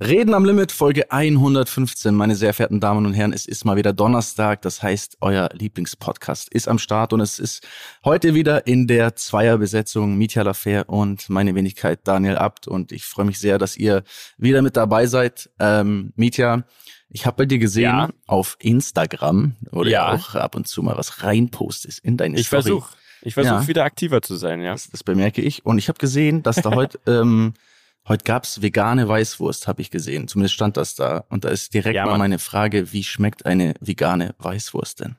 Reden am Limit, Folge 115, meine sehr verehrten Damen und Herren. Es ist mal wieder Donnerstag, das heißt, euer Lieblingspodcast ist am Start und es ist heute wieder in der Zweierbesetzung Mitya Lafer und meine Wenigkeit Daniel Abt und ich freue mich sehr, dass ihr wieder mit dabei seid. Ähm, Mitya, ich habe bei dir gesehen ja. auf Instagram, wo du ja auch ab und zu mal was reinpostest in deine ich Story. Ich versuche ich versuch ja. wieder aktiver zu sein, ja. Das, das bemerke ich und ich habe gesehen, dass da heute... ähm, Heute gab's vegane Weißwurst, habe ich gesehen. Zumindest stand das da. Und da ist direkt ja, mal meine Frage, wie schmeckt eine vegane Weißwurst denn?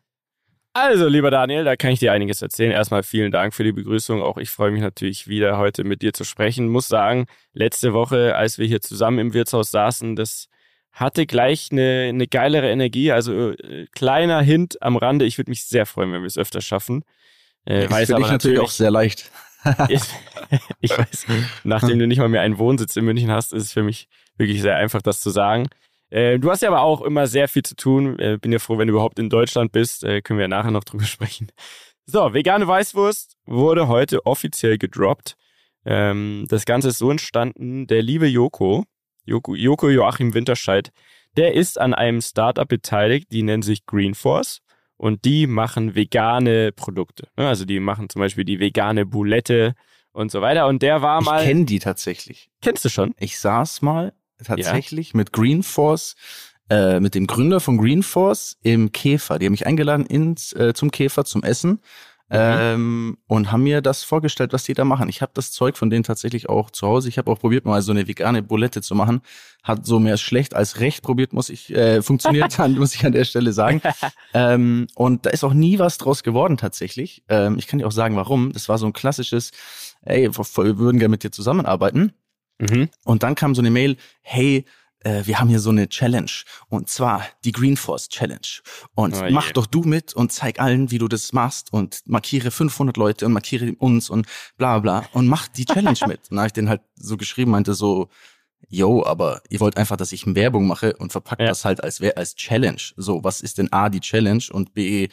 Also, lieber Daniel, da kann ich dir einiges erzählen. Erstmal vielen Dank für die Begrüßung. Auch ich freue mich natürlich wieder heute mit dir zu sprechen. Muss sagen, letzte Woche, als wir hier zusammen im Wirtshaus saßen, das hatte gleich eine, eine geilere Energie. Also äh, kleiner Hint am Rande. Ich würde mich sehr freuen, wenn wir es öfter schaffen. Äh, das finde ich natürlich auch sehr leicht. ich, weiß, nachdem du nicht mal mehr einen Wohnsitz in München hast, ist es für mich wirklich sehr einfach, das zu sagen. Äh, du hast ja aber auch immer sehr viel zu tun. Äh, bin ja froh, wenn du überhaupt in Deutschland bist. Äh, können wir ja nachher noch drüber sprechen. So, vegane Weißwurst wurde heute offiziell gedroppt. Ähm, das Ganze ist so entstanden. Der liebe Joko, Joko, Joko Joachim Winterscheid, der ist an einem Startup beteiligt, die nennen sich Greenforce und die machen vegane Produkte. Ne? Also die machen zum Beispiel die vegane Boulette und so weiter. Und der war mal. Ich kenne die tatsächlich. Kennst du schon? Ich saß mal tatsächlich ja. mit Greenforce, äh, mit dem Gründer von Greenforce im Käfer. Die haben mich eingeladen ins, äh, zum Käfer zum Essen. Mhm. Ähm, und haben mir das vorgestellt, was die da machen. Ich habe das Zeug von denen tatsächlich auch zu Hause. Ich habe auch probiert, mal so eine vegane Bulette zu machen. Hat so mehr schlecht als recht probiert, muss ich, äh, funktioniert dann, muss ich an der Stelle sagen. ähm, und da ist auch nie was draus geworden tatsächlich. Ähm, ich kann dir auch sagen, warum. Das war so ein klassisches, ey, wir würden gerne mit dir zusammenarbeiten. Mhm. Und dann kam so eine Mail, hey, äh, wir haben hier so eine Challenge und zwar die Green Force Challenge. Und oh mach doch du mit und zeig allen, wie du das machst und markiere 500 Leute und markiere uns und bla bla und mach die Challenge mit. Und dann habe ich den halt so geschrieben, meinte so, yo, aber ihr wollt einfach, dass ich Werbung mache und verpackt ja. das halt als als Challenge. So, was ist denn A die Challenge und B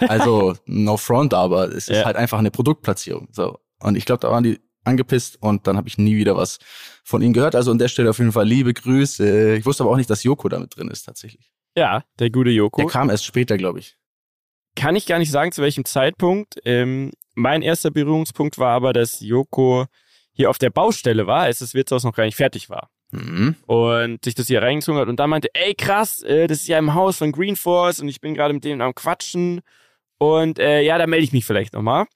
also no front, aber es ist ja. halt einfach eine Produktplatzierung. So und ich glaube, da waren die angepisst und dann habe ich nie wieder was von ihnen gehört. Also an der Stelle auf jeden Fall liebe Grüße. Ich wusste aber auch nicht, dass Joko damit drin ist tatsächlich. Ja, der gute Joko. Der kam erst später, glaube ich. Kann ich gar nicht sagen, zu welchem Zeitpunkt. Ähm, mein erster Berührungspunkt war aber, dass Joko hier auf der Baustelle war, als das Wirtshaus noch gar nicht fertig war. Mhm. Und sich das hier reingezogen hat und dann meinte, ey krass, äh, das ist ja im Haus von Green Force und ich bin gerade mit denen am Quatschen und äh, ja, da melde ich mich vielleicht nochmal.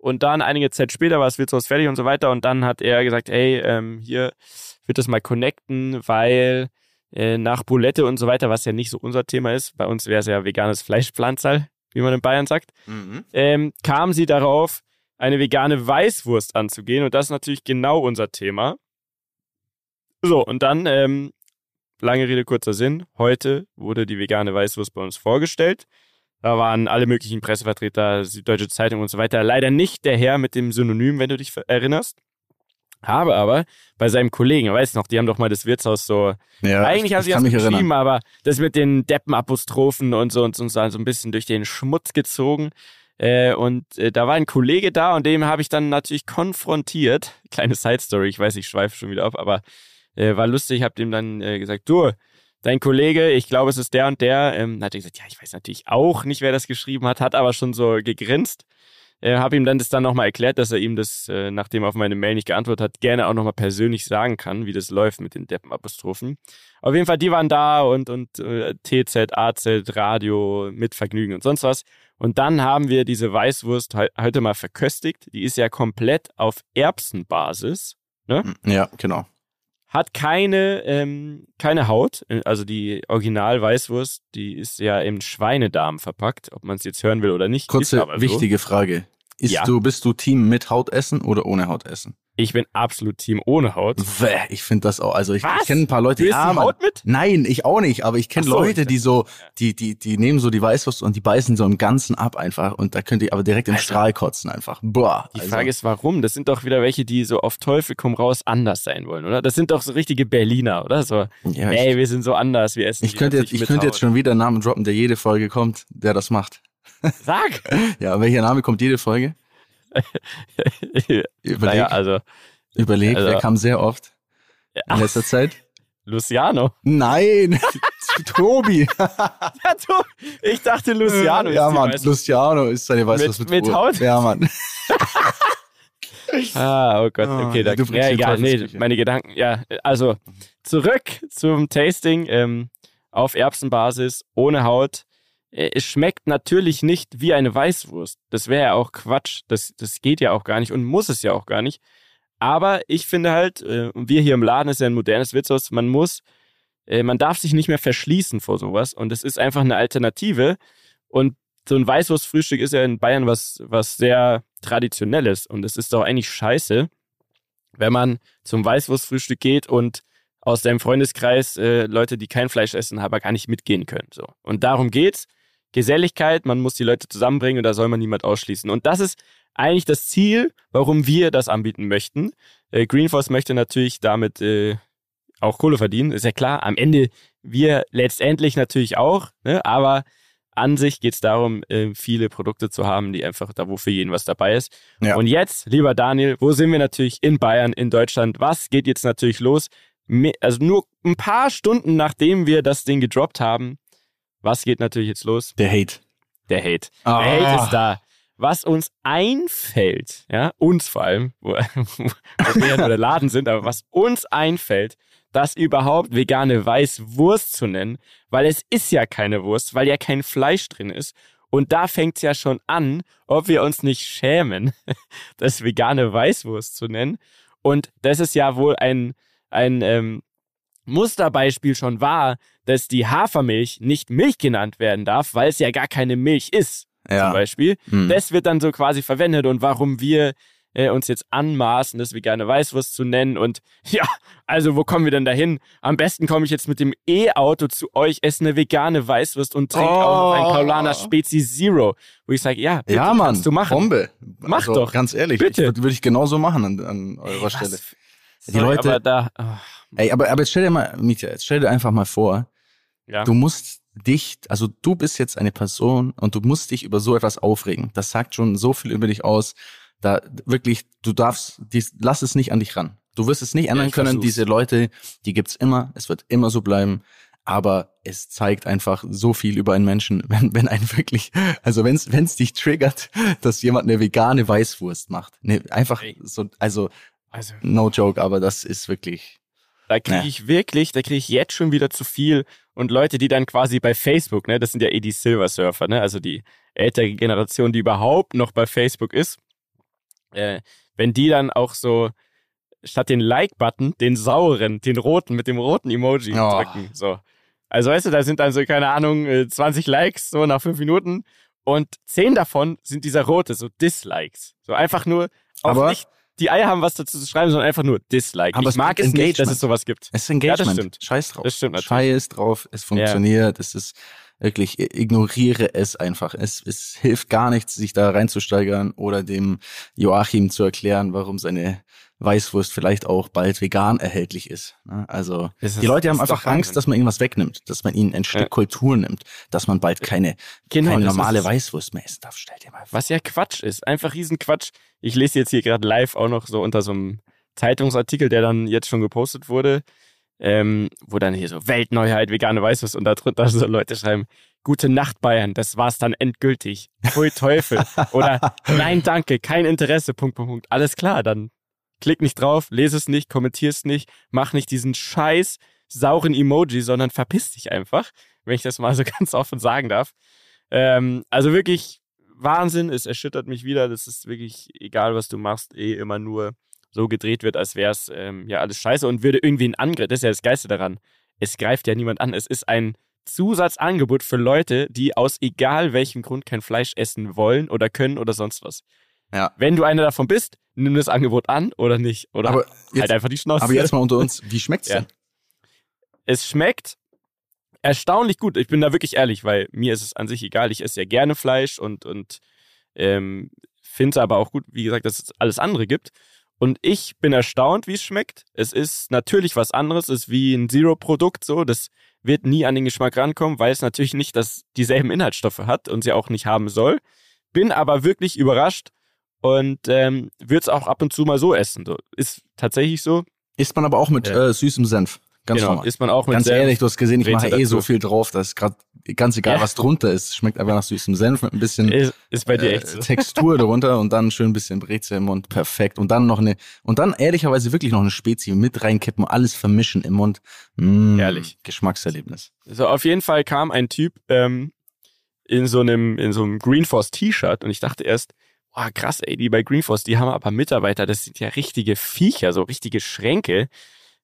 Und dann einige Zeit später war das Wirtshaus fertig und so weiter. Und dann hat er gesagt, hey, ähm, hier wird das mal connecten, weil äh, nach Boulette und so weiter, was ja nicht so unser Thema ist, bei uns wäre es ja veganes Fleischpflanzerl, wie man in Bayern sagt, mhm. ähm, kam sie darauf, eine vegane Weißwurst anzugehen. Und das ist natürlich genau unser Thema. So, und dann, ähm, lange Rede, kurzer Sinn, heute wurde die vegane Weißwurst bei uns vorgestellt. Da waren alle möglichen Pressevertreter, Süddeutsche Zeitung und so weiter. Leider nicht der Herr mit dem Synonym, wenn du dich erinnerst. Habe aber bei seinem Kollegen, weißt du noch, die haben doch mal das Wirtshaus so. Ja, eigentlich haben sie das geschrieben, erinnern. aber das mit den Deppenapostrophen und so und so, so ein bisschen durch den Schmutz gezogen. Äh, und äh, da war ein Kollege da und dem habe ich dann natürlich konfrontiert. Kleine Side Story, ich weiß, ich schweife schon wieder ab, aber äh, war lustig. Ich habe dem dann äh, gesagt, du, dein Kollege, ich glaube, es ist der und der, ähm, hat gesagt, ja, ich weiß natürlich auch nicht, wer das geschrieben hat, hat aber schon so gegrinst. Äh, habe ihm dann das dann nochmal erklärt, dass er ihm das, äh, nachdem er auf meine Mail nicht geantwortet hat, gerne auch nochmal persönlich sagen kann, wie das läuft mit den Deppenapostrophen. Auf jeden Fall, die waren da und, und äh, TZ, AZ, Radio, mit Vergnügen und sonst was. Und dann haben wir diese Weißwurst he heute mal verköstigt. Die ist ja komplett auf Erbsenbasis. Ne? Ja, genau. Hat keine, ähm, keine Haut, also die Original-Weißwurst, die ist ja im Schweinedarm verpackt, ob man es jetzt hören will oder nicht. Kurze, wichtige so. Frage. Ist ja. du, bist du Team mit Haut essen oder ohne Haut essen? Ich bin absolut Team ohne Haut. Ich finde das auch. Also ich, ich kenne ein paar Leute. Du ja, die Haut mit? Nein, ich auch nicht. Aber ich kenne so, Leute, die so, die, die, die nehmen so die Weißwurst und die beißen so im Ganzen ab einfach. Und da könnt ihr aber direkt im also, Strahl kotzen einfach. Boah. Die also. Frage ist, warum? Das sind doch wieder welche, die so auf Teufel komm raus anders sein wollen, oder? Das sind doch so richtige Berliner, oder? So, ja, ey, wir sind so anders, wir essen. Ich könnte jetzt, ich könnte jetzt schon wieder einen Namen droppen, der jede Folge kommt, der das macht. Sag! ja, welcher Name kommt jede Folge? Überleg. Naja, also Überleg, also, wer kam sehr oft in letzter Zeit? Luciano. Nein, Tobi. ja, Tobi. Ich dachte, Luciano ja, Mann, Luciano ist seine Weißwurst mit, mit, mit Haut. Ja, Mann. ah, oh Gott, ah, okay, da, ja, egal, nee, meine Gedanken, ja, also zurück zum Tasting ähm, auf Erbsenbasis, ohne Haut. Äh, es schmeckt natürlich nicht wie eine Weißwurst. Das wäre ja auch Quatsch. Das, das geht ja auch gar nicht und muss es ja auch gar nicht. Aber ich finde halt, äh, wir hier im Laden ist ja ein modernes Witzhaus, man muss, äh, man darf sich nicht mehr verschließen vor sowas. Und es ist einfach eine Alternative. Und so ein Weißwurstfrühstück ist ja in Bayern was, was sehr Traditionelles. Und es ist doch eigentlich scheiße, wenn man zum Weißwurstfrühstück geht und aus deinem Freundeskreis äh, Leute, die kein Fleisch essen, aber gar nicht mitgehen können. So. Und darum geht's. Geselligkeit, man muss die Leute zusammenbringen und da soll man niemand ausschließen. Und das ist eigentlich das Ziel, warum wir das anbieten möchten. Äh, Greenforce möchte natürlich damit äh, auch Kohle verdienen, ist ja klar. Am Ende wir letztendlich natürlich auch, ne? aber an sich geht es darum, äh, viele Produkte zu haben, die einfach da, wo für jeden was dabei ist. Ja. Und jetzt, lieber Daniel, wo sind wir natürlich? In Bayern, in Deutschland. Was geht jetzt natürlich los? Also nur ein paar Stunden nachdem wir das Ding gedroppt haben, was geht natürlich jetzt los? Der Hate. Der Hate. Ah. Der Hate ist da was uns einfällt, ja, uns vor allem, wo, wo wir ja nur der Laden sind, aber was uns einfällt, das überhaupt vegane Weißwurst zu nennen, weil es ist ja keine Wurst, weil ja kein Fleisch drin ist. Und da fängt es ja schon an, ob wir uns nicht schämen, das vegane Weißwurst zu nennen. Und das ist ja wohl ein, ein ähm, Musterbeispiel schon war, dass die Hafermilch nicht Milch genannt werden darf, weil es ja gar keine Milch ist ja. zum Beispiel. Hm. Das wird dann so quasi verwendet und warum wir äh, uns jetzt anmaßen, das vegane Weißwurst zu nennen. Und ja, also wo kommen wir denn dahin? Am besten komme ich jetzt mit dem E-Auto zu euch, esse eine vegane Weißwurst und trinke oh. auch ein Paulaner Spezi Zero. Wo ich sage, ja, bitte, ja, Mann, kannst du machen. Bombe. Mach also, doch. Ganz ehrlich, bitte. Würde würd ich genauso machen an, an eurer Ey, Stelle. Die Sorry, Leute, aber da, oh. ey, aber, aber jetzt stell dir mal, Mietja, jetzt stell dir einfach mal vor, ja. du musst dich, also du bist jetzt eine Person und du musst dich über so etwas aufregen. Das sagt schon so viel über dich aus. Da wirklich, du darfst, dies, lass es nicht an dich ran. Du wirst es nicht ändern ja, können. Versuch's. Diese Leute, die gibt's immer. Es wird immer so bleiben. Aber es zeigt einfach so viel über einen Menschen, wenn, wenn ein wirklich, also wenn es dich triggert, dass jemand eine vegane Weißwurst macht. Ne, einfach so, also, also, no joke, aber das ist wirklich. Da kriege ja. ich wirklich, da kriege ich jetzt schon wieder zu viel und Leute, die dann quasi bei Facebook, ne, das sind ja eh die Silver Surfer, ne, also die ältere Generation, die überhaupt noch bei Facebook ist, äh, wenn die dann auch so statt den Like-Button den sauren, den roten mit dem roten Emoji oh. drücken, so. Also weißt du, da sind dann so, keine Ahnung, 20 äh, Likes so nach fünf Minuten und zehn davon sind dieser rote, so Dislikes. So einfach nur auch Aber nicht die Eier haben, was dazu zu schreiben, sondern einfach nur Dislike. Aber ich mag es nicht, dass es sowas gibt. Es ist Engagement. Ja, das stimmt. Scheiß drauf. Das stimmt natürlich. Scheiß drauf. Es funktioniert. Ja. Es ist wirklich, ignoriere es einfach. Es, es hilft gar nichts, sich da reinzusteigern oder dem Joachim zu erklären, warum seine Weißwurst vielleicht auch bald vegan erhältlich ist. Ne? Also ist, die Leute haben einfach Angst, dass man ihnen was wegnimmt, dass man ihnen ein Stück ja. Kultur nimmt, dass man bald keine, genau, keine normale Weißwurst mehr essen darf. Stell dir mal vor. Was ja Quatsch ist, einfach Riesenquatsch. Ich lese jetzt hier gerade live auch noch so unter so einem Zeitungsartikel, der dann jetzt schon gepostet wurde, ähm, wo dann hier so Weltneuheit, vegane Weißwurst und da drunter so Leute schreiben, Gute Nacht Bayern, das war's dann endgültig. Pfui Teufel. Oder nein, danke, kein Interesse, Punkt, Punkt, Punkt. Alles klar, dann Klick nicht drauf, lese es nicht, kommentier es nicht, mach nicht diesen scheiß sauren Emoji, sondern verpiss dich einfach, wenn ich das mal so ganz offen sagen darf. Ähm, also wirklich Wahnsinn, es erschüttert mich wieder. Das ist wirklich, egal was du machst, eh immer nur so gedreht wird, als wäre es ähm, ja alles scheiße und würde irgendwie ein Angriff, das ist ja das Geiste daran. Es greift ja niemand an. Es ist ein Zusatzangebot für Leute, die aus egal welchem Grund kein Fleisch essen wollen oder können oder sonst was. Ja. Wenn du einer davon bist, nimm das Angebot an oder nicht. Oder aber jetzt, halt einfach die Schnauze. Aber jetzt mal unter uns, wie schmeckt's ja. denn? Es schmeckt erstaunlich gut. Ich bin da wirklich ehrlich, weil mir ist es an sich egal. Ich esse ja gerne Fleisch und, und ähm, finde es aber auch gut, wie gesagt, dass es alles andere gibt. Und ich bin erstaunt, wie es schmeckt. Es ist natürlich was anderes. Es ist wie ein Zero-Produkt so. Das wird nie an den Geschmack rankommen, weil es natürlich nicht das, dieselben Inhaltsstoffe hat und sie auch nicht haben soll. Bin aber wirklich überrascht, und ähm, würde es auch ab und zu mal so essen. So. Ist tatsächlich so. Isst man aber auch mit ja. äh, süßem Senf. Ganz genau, normal. Ist man auch mit Ganz Senf. ehrlich, du hast gesehen, ich Rätsel mache eh dazu. so viel drauf, dass gerade ganz egal, Ja. was drunter ist, schmeckt einfach nach süßem Senf mit ein bisschen Ist, ist bei dir äh, echt so. Textur darunter und dann schön ein bisschen Brezel im Mund, perfekt. Und dann noch eine, und dann ehrlicherweise wirklich noch eine Spezi mit reinkippen, alles vermischen im Mund. Mm, Herrlich. Geschmackserlebnis. So, auf jeden Fall kam ein Typ ähm, in so einem in so einem Greenforce T-Shirt und ich dachte erst, boah, krass, ey, die bei Greenforce, die haben aber Mitarbeiter, das sind ja richtige Viecher, so richtige Schränke.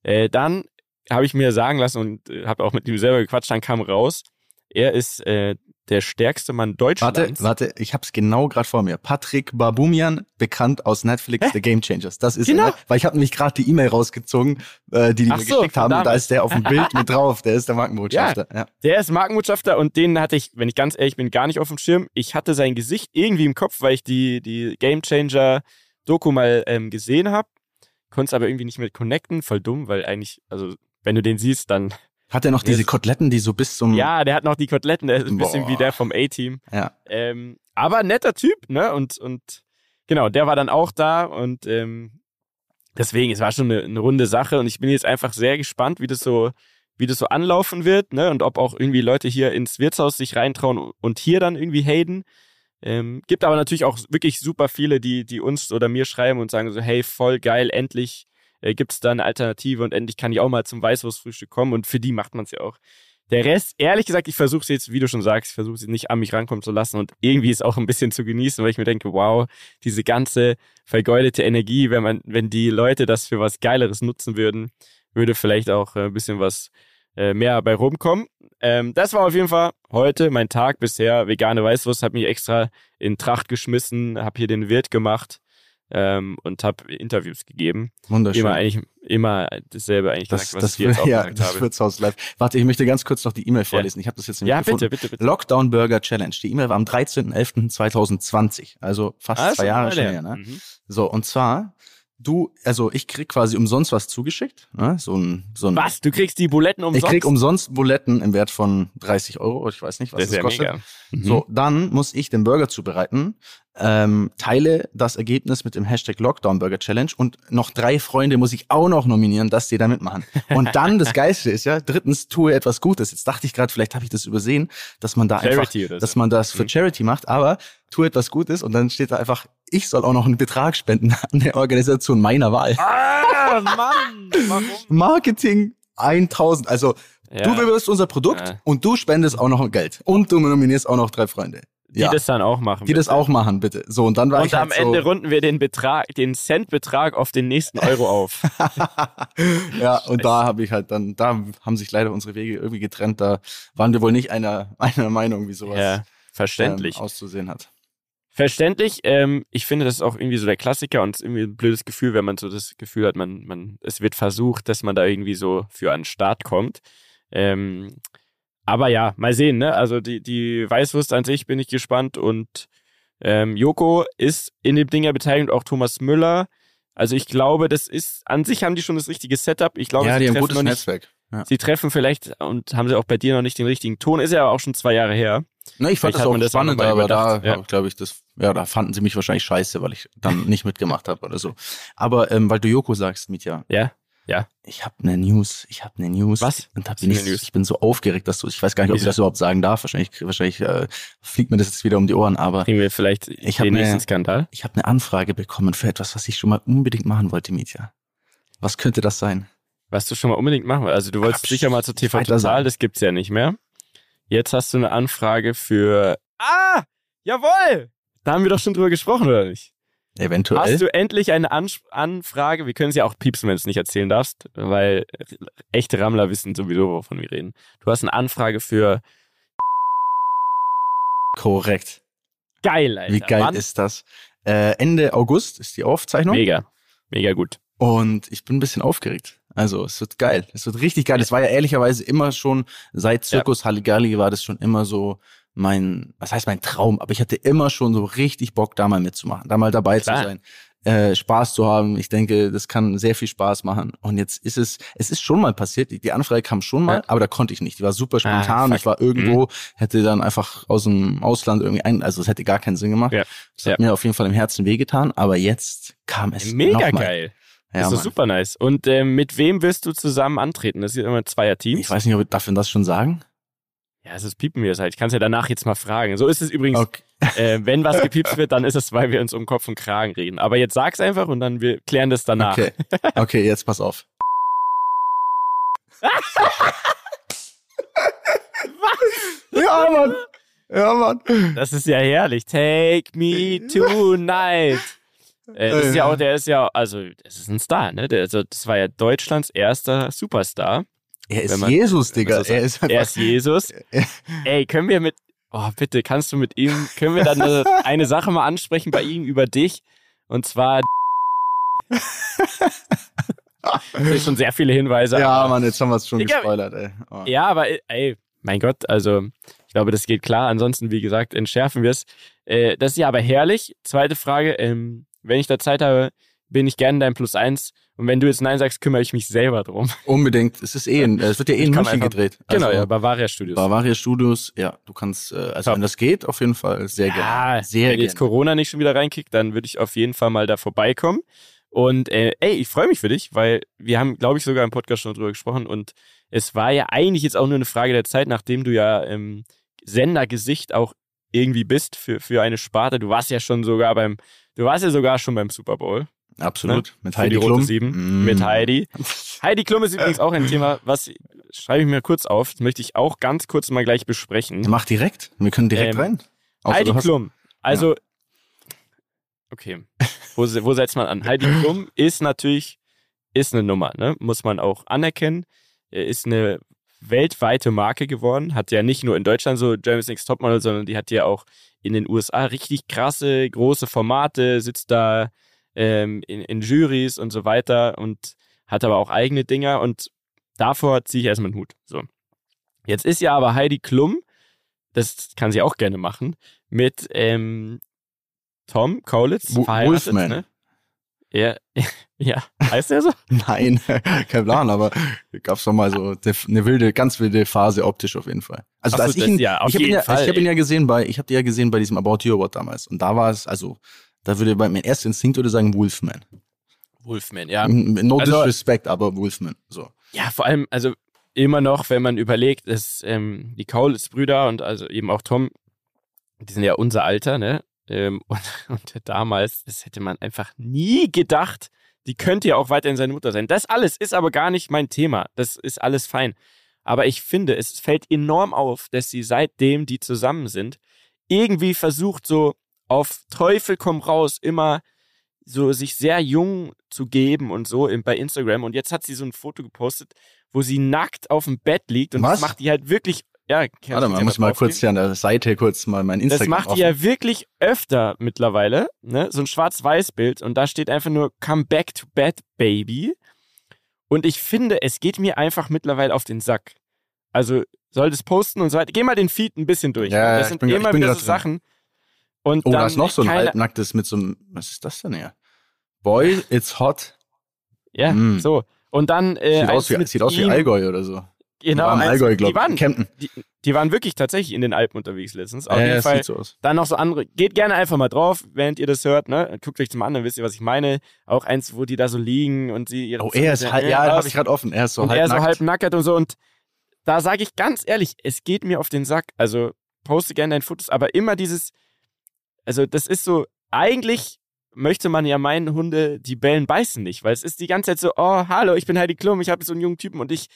Äh, dann habe ich mir sagen lassen und äh, habe auch mit ihm selber gequatscht, dann kam raus, er ist äh, der stärkste Mann Warte, Deutschlands. warte, ich hab's genau gerade vor mir. Patrick Babumian, bekannt aus Netflix, Hä? The Game Changers. Das ist Genau. er, weil ich habe nämlich gerade die E-Mail rausgezogen, äh, die die Ach mir so, geschickt haben. Und da ist der auf dem Bild mit drauf. Der ist der Markenbotschafter. Ja. Der ist Markenbotschafter und den hatte ich, wenn ich ganz ehrlich bin, gar nicht auf dem Schirm. Ich hatte sein Gesicht irgendwie im Kopf, weil ich die, die Game Changer Doku mal ähm, gesehen habe. Konnte es aber irgendwie nicht mit connecten. Voll dumm, weil eigentlich, also wenn du den siehst, dann. Hat er noch diese Yes. Koteletten, die so bis zum Ja, der hat noch die Koteletten, der ist ein bisschen Boah. wie der vom A-Team. ja. Ähm, aber netter Typ, ne? Und, und genau, der war dann auch da und ähm, deswegen, es war schon eine, eine runde Sache und ich bin jetzt einfach sehr gespannt, wie das so, wie das so anlaufen wird, ne? Und ob auch irgendwie Leute hier ins Wirtshaus sich reintrauen und hier dann irgendwie haten. Ähm, gibt aber natürlich auch wirklich super viele, die, die uns oder mir schreiben und sagen so, hey, voll geil, endlich äh, gibt es da eine Alternative und endlich kann ich auch mal zum Weißwurstfrühstück kommen und für die macht man es ja auch. Der Rest, ehrlich gesagt, ich versuche es jetzt, wie du schon sagst, ich versuche es nicht an mich rankommen zu lassen und irgendwie ist auch ein bisschen zu genießen, weil ich mir denke, wow, diese ganze vergeudete Energie, wenn man, wenn die Leute das für was Geileres nutzen würden, würde vielleicht auch äh, ein bisschen was äh, mehr bei rumkommen. Ähm, das war auf jeden Fall heute mein Tag bisher. Vegane Weißwurst hat mich extra in Tracht geschmissen, habe hier den Wirt gemacht ähm, und habe Interviews gegeben. Wunderschön. Immer eigentlich immer dasselbe eigentlich das, gesagt, was das, ich dir jetzt auch ja, gesagt das habe. Wirtshaus live. Warte, ich möchte ganz kurz noch die E-Mail vorlesen. Ich habe das jetzt nämlich Ja, gefunden. bitte, bitte, bitte. Lockdown Burger Challenge. Die E-Mail war am 13.11.2020, also fast Ah, zwei Jahre schon her. Ne? Mhm. So, und zwar, du, also ich krieg quasi umsonst was zugeschickt. Ne? So ein, so ein Was? Du kriegst die Buletten umsonst? Ich krieg umsonst Buletten im Wert von 30 Euro. Ich weiß nicht, was das das, ist ja kostet. mega. Mhm. So, dann muss ich den Burger zubereiten, ähm, teile das Ergebnis mit dem Hashtag Lockdown Burger Challenge und noch drei Freunde muss ich auch noch nominieren, dass die da mitmachen. Und dann, das Geilste ist ja, drittens tue etwas Gutes. Jetzt dachte ich gerade, vielleicht habe ich das übersehen, dass man da einfach, Charity oder so. dass man das für Mhm. Charity macht, aber tue etwas Gutes und dann steht da einfach, ich soll auch noch einen Betrag spenden an der Organisation meiner Wahl. Ah, Mann! Warum? Marketing 1000, also Ja, Du bewirbst unser Produkt Ja. und du spendest auch noch Geld. Und du nominierst auch noch drei Freunde. die ja, das dann auch machen. die das bitte. auch machen, bitte. So, und dann war Und ich am halt Ende so, runden wir den Betrag, den Centbetrag auf den nächsten Euro auf. ja, und da habe ich halt dann, da haben sich leider unsere Wege irgendwie getrennt. Da waren wir wohl nicht einer, einer Meinung, wie sowas ja, verständlich. Ähm, auszusehen hat. Verständlich. Ähm, ich finde, das ist auch irgendwie so der Klassiker und es ist irgendwie ein blödes Gefühl, wenn man so das Gefühl hat, man, man, es wird versucht, dass man da irgendwie so für den Start kommt. Ähm, aber ja, mal sehen, ne? Also die, die Weißwurst an sich bin ich gespannt und ähm, Joko ist in dem Ding ja beteiligt auch Thomas Müller. Also ich glaube, das ist, an sich haben die schon das richtige Setup. Ich glaube, ja, sie die haben ein gutes nicht, Netzwerk. Ja. Sie treffen vielleicht und haben sie auch bei dir noch nicht den richtigen Ton. Ist ja auch schon zwei Jahre her. Na, ich fand Vielleicht das auch spannend, aber da ja. glaube ich, das, ja, da fanden sie mich wahrscheinlich scheiße, weil ich dann nicht mitgemacht habe oder so. Aber ähm, weil du Joko sagst, Mietja, Ja? ich habe eine News, ich habe eine News. Was? Und hab eine ich, News? ich bin so aufgeregt, dass du, ich weiß gar nicht, ob ich das überhaupt sagen darf. Wahrscheinlich, wahrscheinlich äh, fliegt mir das jetzt wieder um die Ohren, aber Kriegen wir vielleicht Ich den ne- nächsten Skandal? ich habe eine Anfrage bekommen für etwas, was ich schon mal unbedingt machen wollte, Mietja. Was könnte das sein? Was du schon mal unbedingt machen willst. Also du wolltest Ach, sicher mal zu TV Total, sagen. das gibt's ja nicht mehr. Jetzt hast du eine Anfrage für. Ah! Jawohl! Da haben wir doch schon drüber gesprochen, oder nicht? Eventuell. Hast du endlich eine Ans Anfrage? Wir können es ja auch piepsen, wenn du es nicht erzählen darfst, weil echte Rammler wissen sowieso, wovon wir reden. Du hast eine Anfrage für Korrekt. geil, Alter. Wie geil Wann? ist das? Äh, Ende August ist die Aufzeichnung. Mega. Mega gut. Und ich bin ein bisschen aufgeregt. Also es wird geil. Es wird richtig geil. Es war ja ehrlicherweise immer schon, seit Zirkus Halligalli war das schon immer so mein, was heißt mein Traum, aber ich hatte immer schon so richtig Bock, da mal mitzumachen, da mal dabei Klar. zu sein, äh, Spaß zu haben. Ich denke, das kann sehr viel Spaß machen. Und jetzt ist es, es ist schon mal passiert, die, Anfrage kam schon mal, Ja. aber da konnte ich nicht. Die war super spontan. fuck. ich war irgendwo, hätte dann einfach aus dem Ausland irgendwie ein, also es hätte gar keinen Sinn gemacht. Ja. Das hat Ja. mir auf jeden Fall im Herzen wehgetan, aber jetzt kam es Mega geil. Ja, ist doch super nice. Und äh, mit wem wirst du zusammen antreten? Das ist immer ein Zweier-Team. Ich weiß nicht, ob ich, darf ich das schon sagen? Ja, es ist piepen wir es halt. Ich kann es ja danach jetzt mal fragen. So ist es übrigens. Okay. Äh, wenn was gepiepst wird, dann ist es, weil wir uns um Kopf und Kragen reden. Aber jetzt sag's einfach und dann wir klären das danach. Okay, okay jetzt pass auf. was? Ja, Mann. Ja, Mann. Das ist ja herrlich. Take me tonight. Äh, das ist ja auch, der ist ja, also, das ist ein Star, ne? Der, also, das war ja Deutschlands erster Superstar. Er ist man, Jesus, Digga. er, ist er ist Jesus. Ey, können wir mit, oh, bitte, kannst du mit ihm, können wir dann eine, eine Sache mal ansprechen bei ihm über dich? Und zwar, schon sehr viele Hinweise. Ja, Mann, jetzt haben wir es schon Digga, gespoilert, ey. Oh. Ja, aber, ey, mein Gott, also, ich glaube, das geht klar. Ansonsten, wie gesagt, entschärfen wir es. Äh, das ist ja aber herrlich. Zweite Frage, ähm, wenn ich da Zeit habe, bin ich gerne dein Plus eins. Und wenn du jetzt Nein sagst, kümmere ich mich selber drum. Unbedingt. Es ist eh, es wird ja eh in München einfach, gedreht. Genau, also, ja, Bavaria Studios. Bavaria Studios, ja, du kannst, äh, also Top. wenn das geht, auf jeden Fall sehr ja, gerne. Sehr wenn jetzt Corona nicht schon wieder reinkickt, dann würde ich auf jeden Fall mal da vorbeikommen. Und äh, ey, ich freue mich für dich, weil wir haben, glaube ich, sogar im Podcast schon drüber gesprochen und es war ja eigentlich jetzt auch nur eine Frage der Zeit, nachdem du ja im Sendergesicht auch irgendwie bist für, für eine Sparte. Du warst ja schon sogar beim, du warst ja sogar schon beim Super Bowl. Absolut. Ne? Mit Heidi Klum. 7, mm. Mit Heidi. Heidi Klum ist übrigens auch ein Thema, was schreibe ich mir kurz auf. Das möchte ich auch ganz kurz mal gleich besprechen. Mach direkt. Wir können direkt ähm, rein. Außer Heidi Klum. Also, ja. okay. Wo, wo setzt man an? Heidi Klum ist natürlich, ist eine Nummer, ne? Muss man auch anerkennen. Er ist eine weltweite Marke geworden. Hat ja nicht nur in Deutschland so Jeremy's Next Topmodel, sondern die hat ja auch in den USA richtig krasse, große Formate, sitzt da ähm, in, in Juries und so weiter und hat aber auch eigene Dinger und davor ziehe ich erstmal den Hut. So. Jetzt ist ja aber Heidi Klum, das kann sie auch gerne machen, mit ähm, Tom Kaulitz w verheiratet. Wolfman. Ne? Ja, ja, heißt der so? Nein, kein Plan, aber gab es doch mal so eine wilde, ganz wilde Phase optisch auf jeden Fall. Also, so, als ich ihn, ja, ich habe ihn, ja, hab ihn ja gesehen bei, ich habe ihn ja gesehen bei diesem About You Award damals und da war es, also da würde mein erster Instinkt würde sagen Wolfman. Wolfman, ja. No also, disrespect, aber Wolfman. So. Ja, vor allem, also immer noch, wenn man überlegt, dass ähm, die Kaulitz-Brüder und also eben auch Tom, die sind ja unser Alter, ne? Ähm, und, und damals, das hätte man einfach nie gedacht, die könnte ja auch weiterhin seine Mutter sein. Das alles ist aber gar nicht mein Thema. Das ist alles fein. Aber ich finde, es fällt enorm auf, dass sie seitdem die zusammen sind, irgendwie versucht, so auf Teufel komm raus immer so sich sehr jung zu geben und so bei Instagram. Und jetzt hat sie so ein Foto gepostet, wo sie nackt auf dem Bett liegt und Was? das macht die halt wirklich. Ja, Warte mal, muss mal kurz hier an der Seite kurz mal mein Instagram. Das macht die ja wirklich öfter mittlerweile, ne? So ein Schwarz-Weiß-Bild und da steht einfach nur Come back to bed, baby. Und ich finde, es geht mir einfach mittlerweile auf den Sack. Also soll das posten und so weiter. Geh mal den Feed ein bisschen durch. Ja, das sind bin, immer wieder so Sachen. Und oh, da ist noch so ein halbnacktes mit so einem, was ist das denn hier? Boy, it's hot. Ja, mm. so. Und dann äh, sieht, aus wie, sieht aus wie Allgäu oder so. Genau, waren Allgäu, glaube ich. Waren, die, die, waren wirklich tatsächlich in den Alpen unterwegs letztens. Auf ja, jeden Fall. So aus. Dann noch so andere. Geht gerne einfach mal drauf, während ihr das hört. Ne? Guckt euch das mal an, dann wisst ihr, was ich meine. Auch eins, wo die da so liegen und sie ihre. Oh, er ist halb, ja, habe ich gerade offen. Er ist so und halb er so halb nackert und so. Und da sage ich ganz ehrlich, es geht mir auf den Sack. Also poste gerne deine Fotos, aber immer dieses also das ist so, eigentlich möchte man ja meinen, Hunde, die bellen, beißen nicht, weil es ist die ganze Zeit so, oh, hallo, ich bin Heidi Klum, ich habe so einen jungen Typen und ich,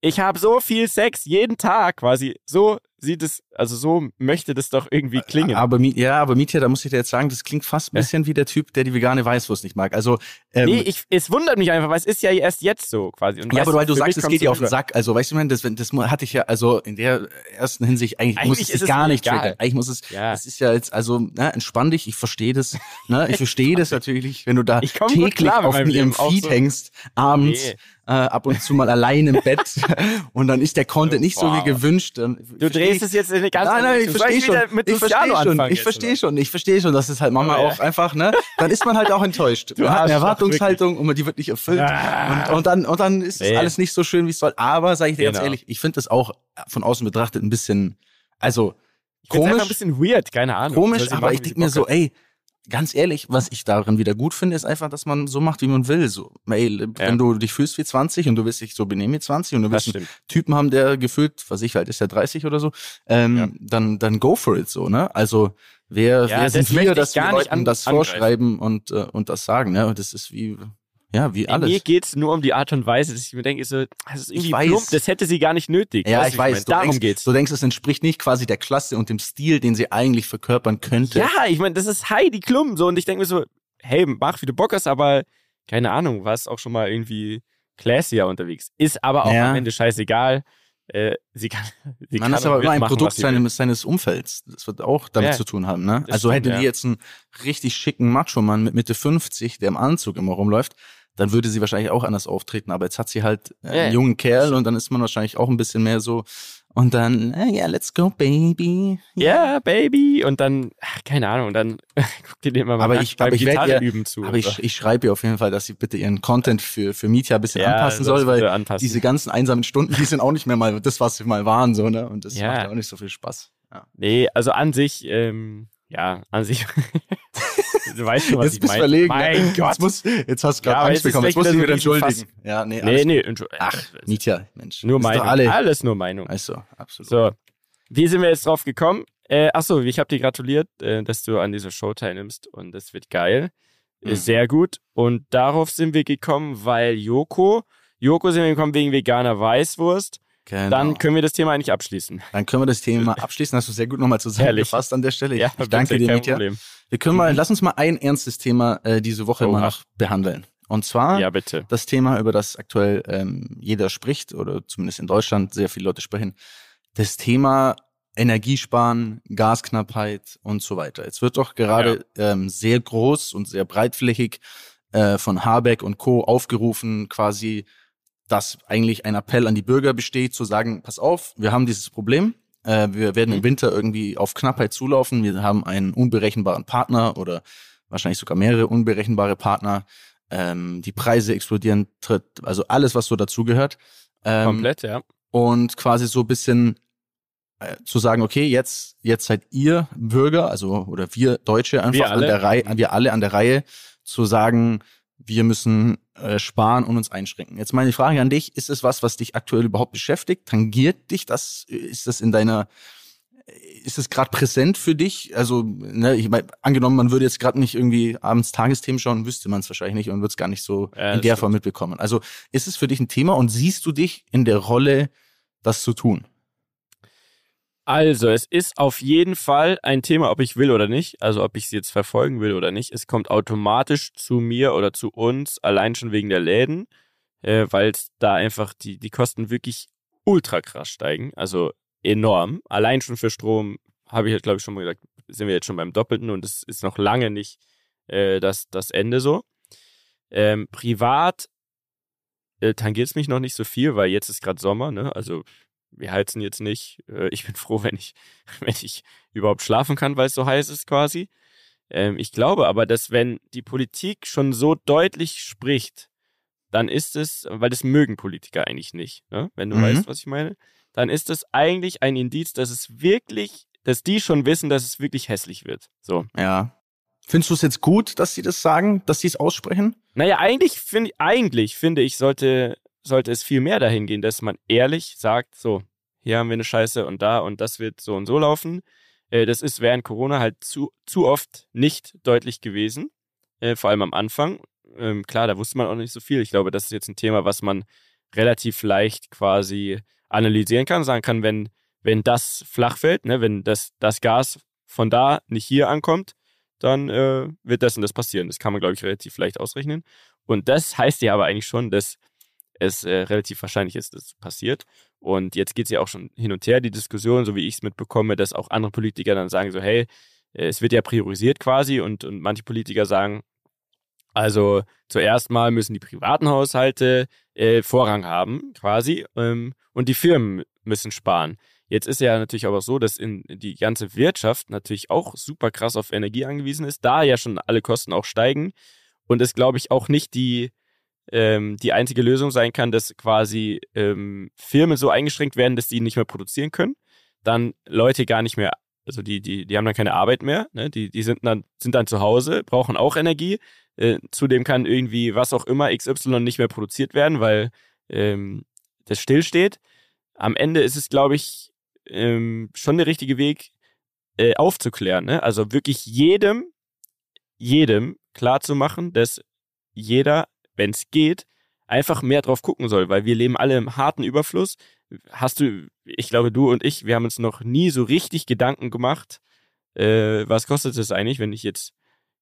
ich habe so viel Sex jeden Tag quasi. So sieht es, also so möchte das doch irgendwie klingen. Aber ja, aber Mietja, da muss ich dir jetzt sagen, das klingt fast ein bisschen wie der Typ, der die vegane Weißwurst nicht mag. Also ähm, nee, ich, es wundert mich einfach, weil es ist ja erst jetzt so quasi. Und ja, aber weil du sagst, es geht dir auf den Sack. Also weißt du, man, das, das hatte ich ja, also in der ersten Hinsicht eigentlich, eigentlich muss es sich gar nicht triggern. Eigentlich muss es, ja. es ist ja jetzt, also ne, entspann dich. Ich verstehe das. Ne, ich verstehe das natürlich, wenn du da täglich auf ihrem Feed so. hängst, abends. Nee äh, ab und zu mal allein im Bett und dann ist der Content nicht so wie gewünscht. Dann du drehst es jetzt in eine ganz Nein, nein, ich verstehe schon. Ich verstehe schon. Ich verstehe schon. Ich verstehe schon, dass es halt manchmal auch einfach, ne? Dann ist man halt auch enttäuscht. Du man hat eine Erwartungshaltung und die wird nicht erfüllt. Ah. Und, dann, und dann ist nee. alles nicht so schön, wie es soll. Aber, sage ich dir genau. ganz ehrlich, ich finde das auch von außen betrachtet ein bisschen, also, komisch. ein bisschen weird, keine Ahnung. Komisch, aber ich denke mir so, ey, ganz ehrlich, was ich darin wieder gut finde, ist einfach, dass man so macht, wie man will. So, ey, ja. wenn du dich fühlst wie 20 und du willst dich so benehmen wie 20 und du willst einen Typen haben, der gefühlt, was ich halt, ist ja 30 oder so, ähm, ja. dann, dann go for it so, ne? Also, wer, ja, wer sind wir, dass wir Leuten das vorschreiben und, äh, und das sagen, ne? Und das ist wie, ja, wie alles. Mir geht es nur um die Art und Weise, dass ich mir denke, so, das ist irgendwie ich plump, das hätte sie gar nicht nötig. Ja, ich weiß. Ich Darum denkst, geht's. Du denkst, es entspricht nicht quasi der Klasse und dem Stil, den sie eigentlich verkörpern könnte. Ja, ich meine, das ist Heidi Klum so und ich denke mir so, hey, mach wie du Bock hast, aber keine Ahnung, warst auch schon mal irgendwie classier unterwegs. Ist aber auch ja. am Ende scheißegal. Äh, sie kann, sie Man kann ist aber immer ein Produkt seines, seines Umfelds. Das wird auch damit ja, zu tun haben. Ne? Also stimmt, hätte die jetzt einen richtig schicken Macho-Mann mit Mitte 50, der im Anzug immer rumläuft, dann würde sie wahrscheinlich auch anders auftreten. Aber jetzt hat sie halt einen jungen Kerl und dann ist man wahrscheinlich auch ein bisschen mehr so. Und dann, ja, yeah, let's go, baby. Ja, yeah, baby. Und dann, ach, keine Ahnung, und dann guckt ihr den mal aber ich, aber ich Gitarre üben zu. Aber ich, ich schreibe ihr auf jeden Fall, dass sie bitte ihren Content für, für Mietja ein bisschen ja, anpassen soll, weil anpassen. diese ganzen einsamen Stunden, die sind auch nicht mehr mal das, was sie mal waren, so, ne? Und das ja. macht ja auch nicht so viel Spaß. Ja. Nee, also an sich, ähm, ja, an sich. du weißt schon, was jetzt ich meine. Verlegen, mein? Gott. Jetzt, muss, jetzt hast du gerade ja, Angst bekommen. Jetzt musst du dich wieder entschuldigen. Ja, nee, nee, nee Ach, Mietja, Mensch. Nur Meinung. Alle. Alles nur Meinung. Also, absolut. So, wie sind wir jetzt drauf gekommen? Äh, achso, ich habe dir gratuliert, äh, dass du an dieser Show teilnimmst und das wird geil. Mhm. Sehr gut. Und darauf sind wir gekommen, weil Joko, Joko sind wir gekommen wegen veganer Weißwurst. Genau. Dann können wir das Thema eigentlich abschließen. Dann können wir das Thema abschließen. Hast du sehr gut nochmal zusammengefasst an der Stelle. Ich, ja, ich danke dir, Mietja. Wir können mal, mhm. lass uns mal ein ernstes Thema äh, diese Woche oh, mal noch behandeln. Und zwar ja, bitte. das Thema, über das aktuell ähm, jeder spricht oder zumindest in Deutschland sehr viele Leute sprechen. Das Thema Energiesparen, Gasknappheit und so weiter. Jetzt wird doch gerade ja. ähm, sehr groß und sehr breitflächig äh, von Habeck und Co. aufgerufen, quasi dass eigentlich ein Appell an die Bürger besteht, zu sagen, pass auf, wir haben dieses Problem, äh, wir werden im mhm. Winter irgendwie auf Knappheit zulaufen, wir haben einen unberechenbaren Partner oder wahrscheinlich sogar mehrere unberechenbare Partner, ähm, die Preise explodieren, tritt, also alles, was so dazugehört. Ähm, Komplett, ja. Und quasi so bisschen äh, zu sagen, okay, jetzt, jetzt seid ihr Bürger, also oder wir Deutsche einfach an der Reihe, wir alle an der Reihe, zu sagen, wir müssen äh, sparen und uns einschränken. Jetzt meine Frage an dich, ist es was, was dich aktuell überhaupt beschäftigt? Tangiert dich das? Ist das in deiner ist es gerade präsent für dich? Also, ne, ich mein, angenommen, man würde jetzt gerade nicht irgendwie abends Tagesthemen schauen, wüsste man es wahrscheinlich nicht und würde es gar nicht so ja, in der stimmt. Form mitbekommen. Also, ist es für dich ein Thema und siehst du dich in der Rolle, das zu tun? Also, es ist auf jeden Fall ein Thema, ob ich will oder nicht. Also, ob ich es jetzt verfolgen will oder nicht. Es kommt automatisch zu mir oder zu uns, allein schon wegen der Läden, äh, weil da einfach die, die Kosten wirklich ultra krass steigen. Also enorm. Allein schon für Strom, habe ich ja, glaube ich, schon mal gesagt, sind wir jetzt schon beim Doppelten und es ist noch lange nicht äh, das, das Ende so. Ähm, privat äh, tangiert es mich noch nicht so viel, weil jetzt ist gerade Sommer, ne? Also wir heizen jetzt nicht. Äh, ich bin froh, wenn ich, wenn ich überhaupt schlafen kann, weil es so heiß ist quasi. Ähm, ich glaube aber, dass wenn die Politik schon so deutlich spricht, dann ist es, weil das mögen Politiker eigentlich nicht, ne? wenn du mhm. weißt, was ich meine, dann ist es eigentlich ein Indiz, dass es wirklich, dass die schon wissen, dass es wirklich hässlich wird. So. Ja. Findest du es jetzt gut, dass sie das sagen, dass sie es aussprechen? Naja, eigentlich finde eigentlich finde ich, sollte sollte es viel mehr dahin gehen, dass man ehrlich sagt, so, hier haben wir eine Scheiße und da und das wird so und so laufen. Äh, das ist während Corona halt zu, zu oft nicht deutlich gewesen, äh, vor allem am Anfang. Ähm, klar, da wusste man auch nicht so viel. Ich glaube, das ist jetzt ein Thema, was man relativ leicht quasi analysieren kann, sagen kann, wenn, wenn das flach fällt, ne, wenn das, das Gas von da nicht hier ankommt, dann äh, wird das und das passieren. Das kann man, glaube ich, relativ leicht ausrechnen. Und das heißt ja aber eigentlich schon, dass es äh, relativ wahrscheinlich ist, dass es passiert. Und jetzt geht es ja auch schon hin und her, die Diskussion, so wie ich es mitbekomme, dass auch andere Politiker dann sagen so, hey, äh, es wird ja priorisiert quasi und, und manche Politiker sagen, also zuerst mal müssen die privaten Haushalte äh, Vorrang haben quasi ähm, und die Firmen müssen sparen. Jetzt ist ja natürlich aber so, dass in die ganze Wirtschaft natürlich auch super krass auf Energie angewiesen ist, da ja schon alle Kosten auch steigen und es glaube ich auch nicht die ähm, die einzige Lösung sein kann, dass quasi ähm, Firmen so eingeschränkt werden, dass die nicht mehr produzieren können, dann Leute gar nicht mehr also die, die, die haben dann keine Arbeit mehr, ne? die, die sind dann, sind dann zu Hause, brauchen auch Energie. Äh, zudem kann irgendwie was auch immer XY nicht mehr produziert werden, weil ähm, das stillsteht. Am Ende ist es, glaube ich, ähm, schon der richtige Weg, äh, aufzuklären. Ne? Also wirklich jedem, jedem klarzumachen, dass jeder, wenn es geht, einfach mehr drauf gucken soll, weil wir leben alle im harten Überfluss. Hast du, ich glaube, du und ich, wir haben uns noch nie so richtig Gedanken gemacht, äh, was kostet es eigentlich, wenn ich jetzt,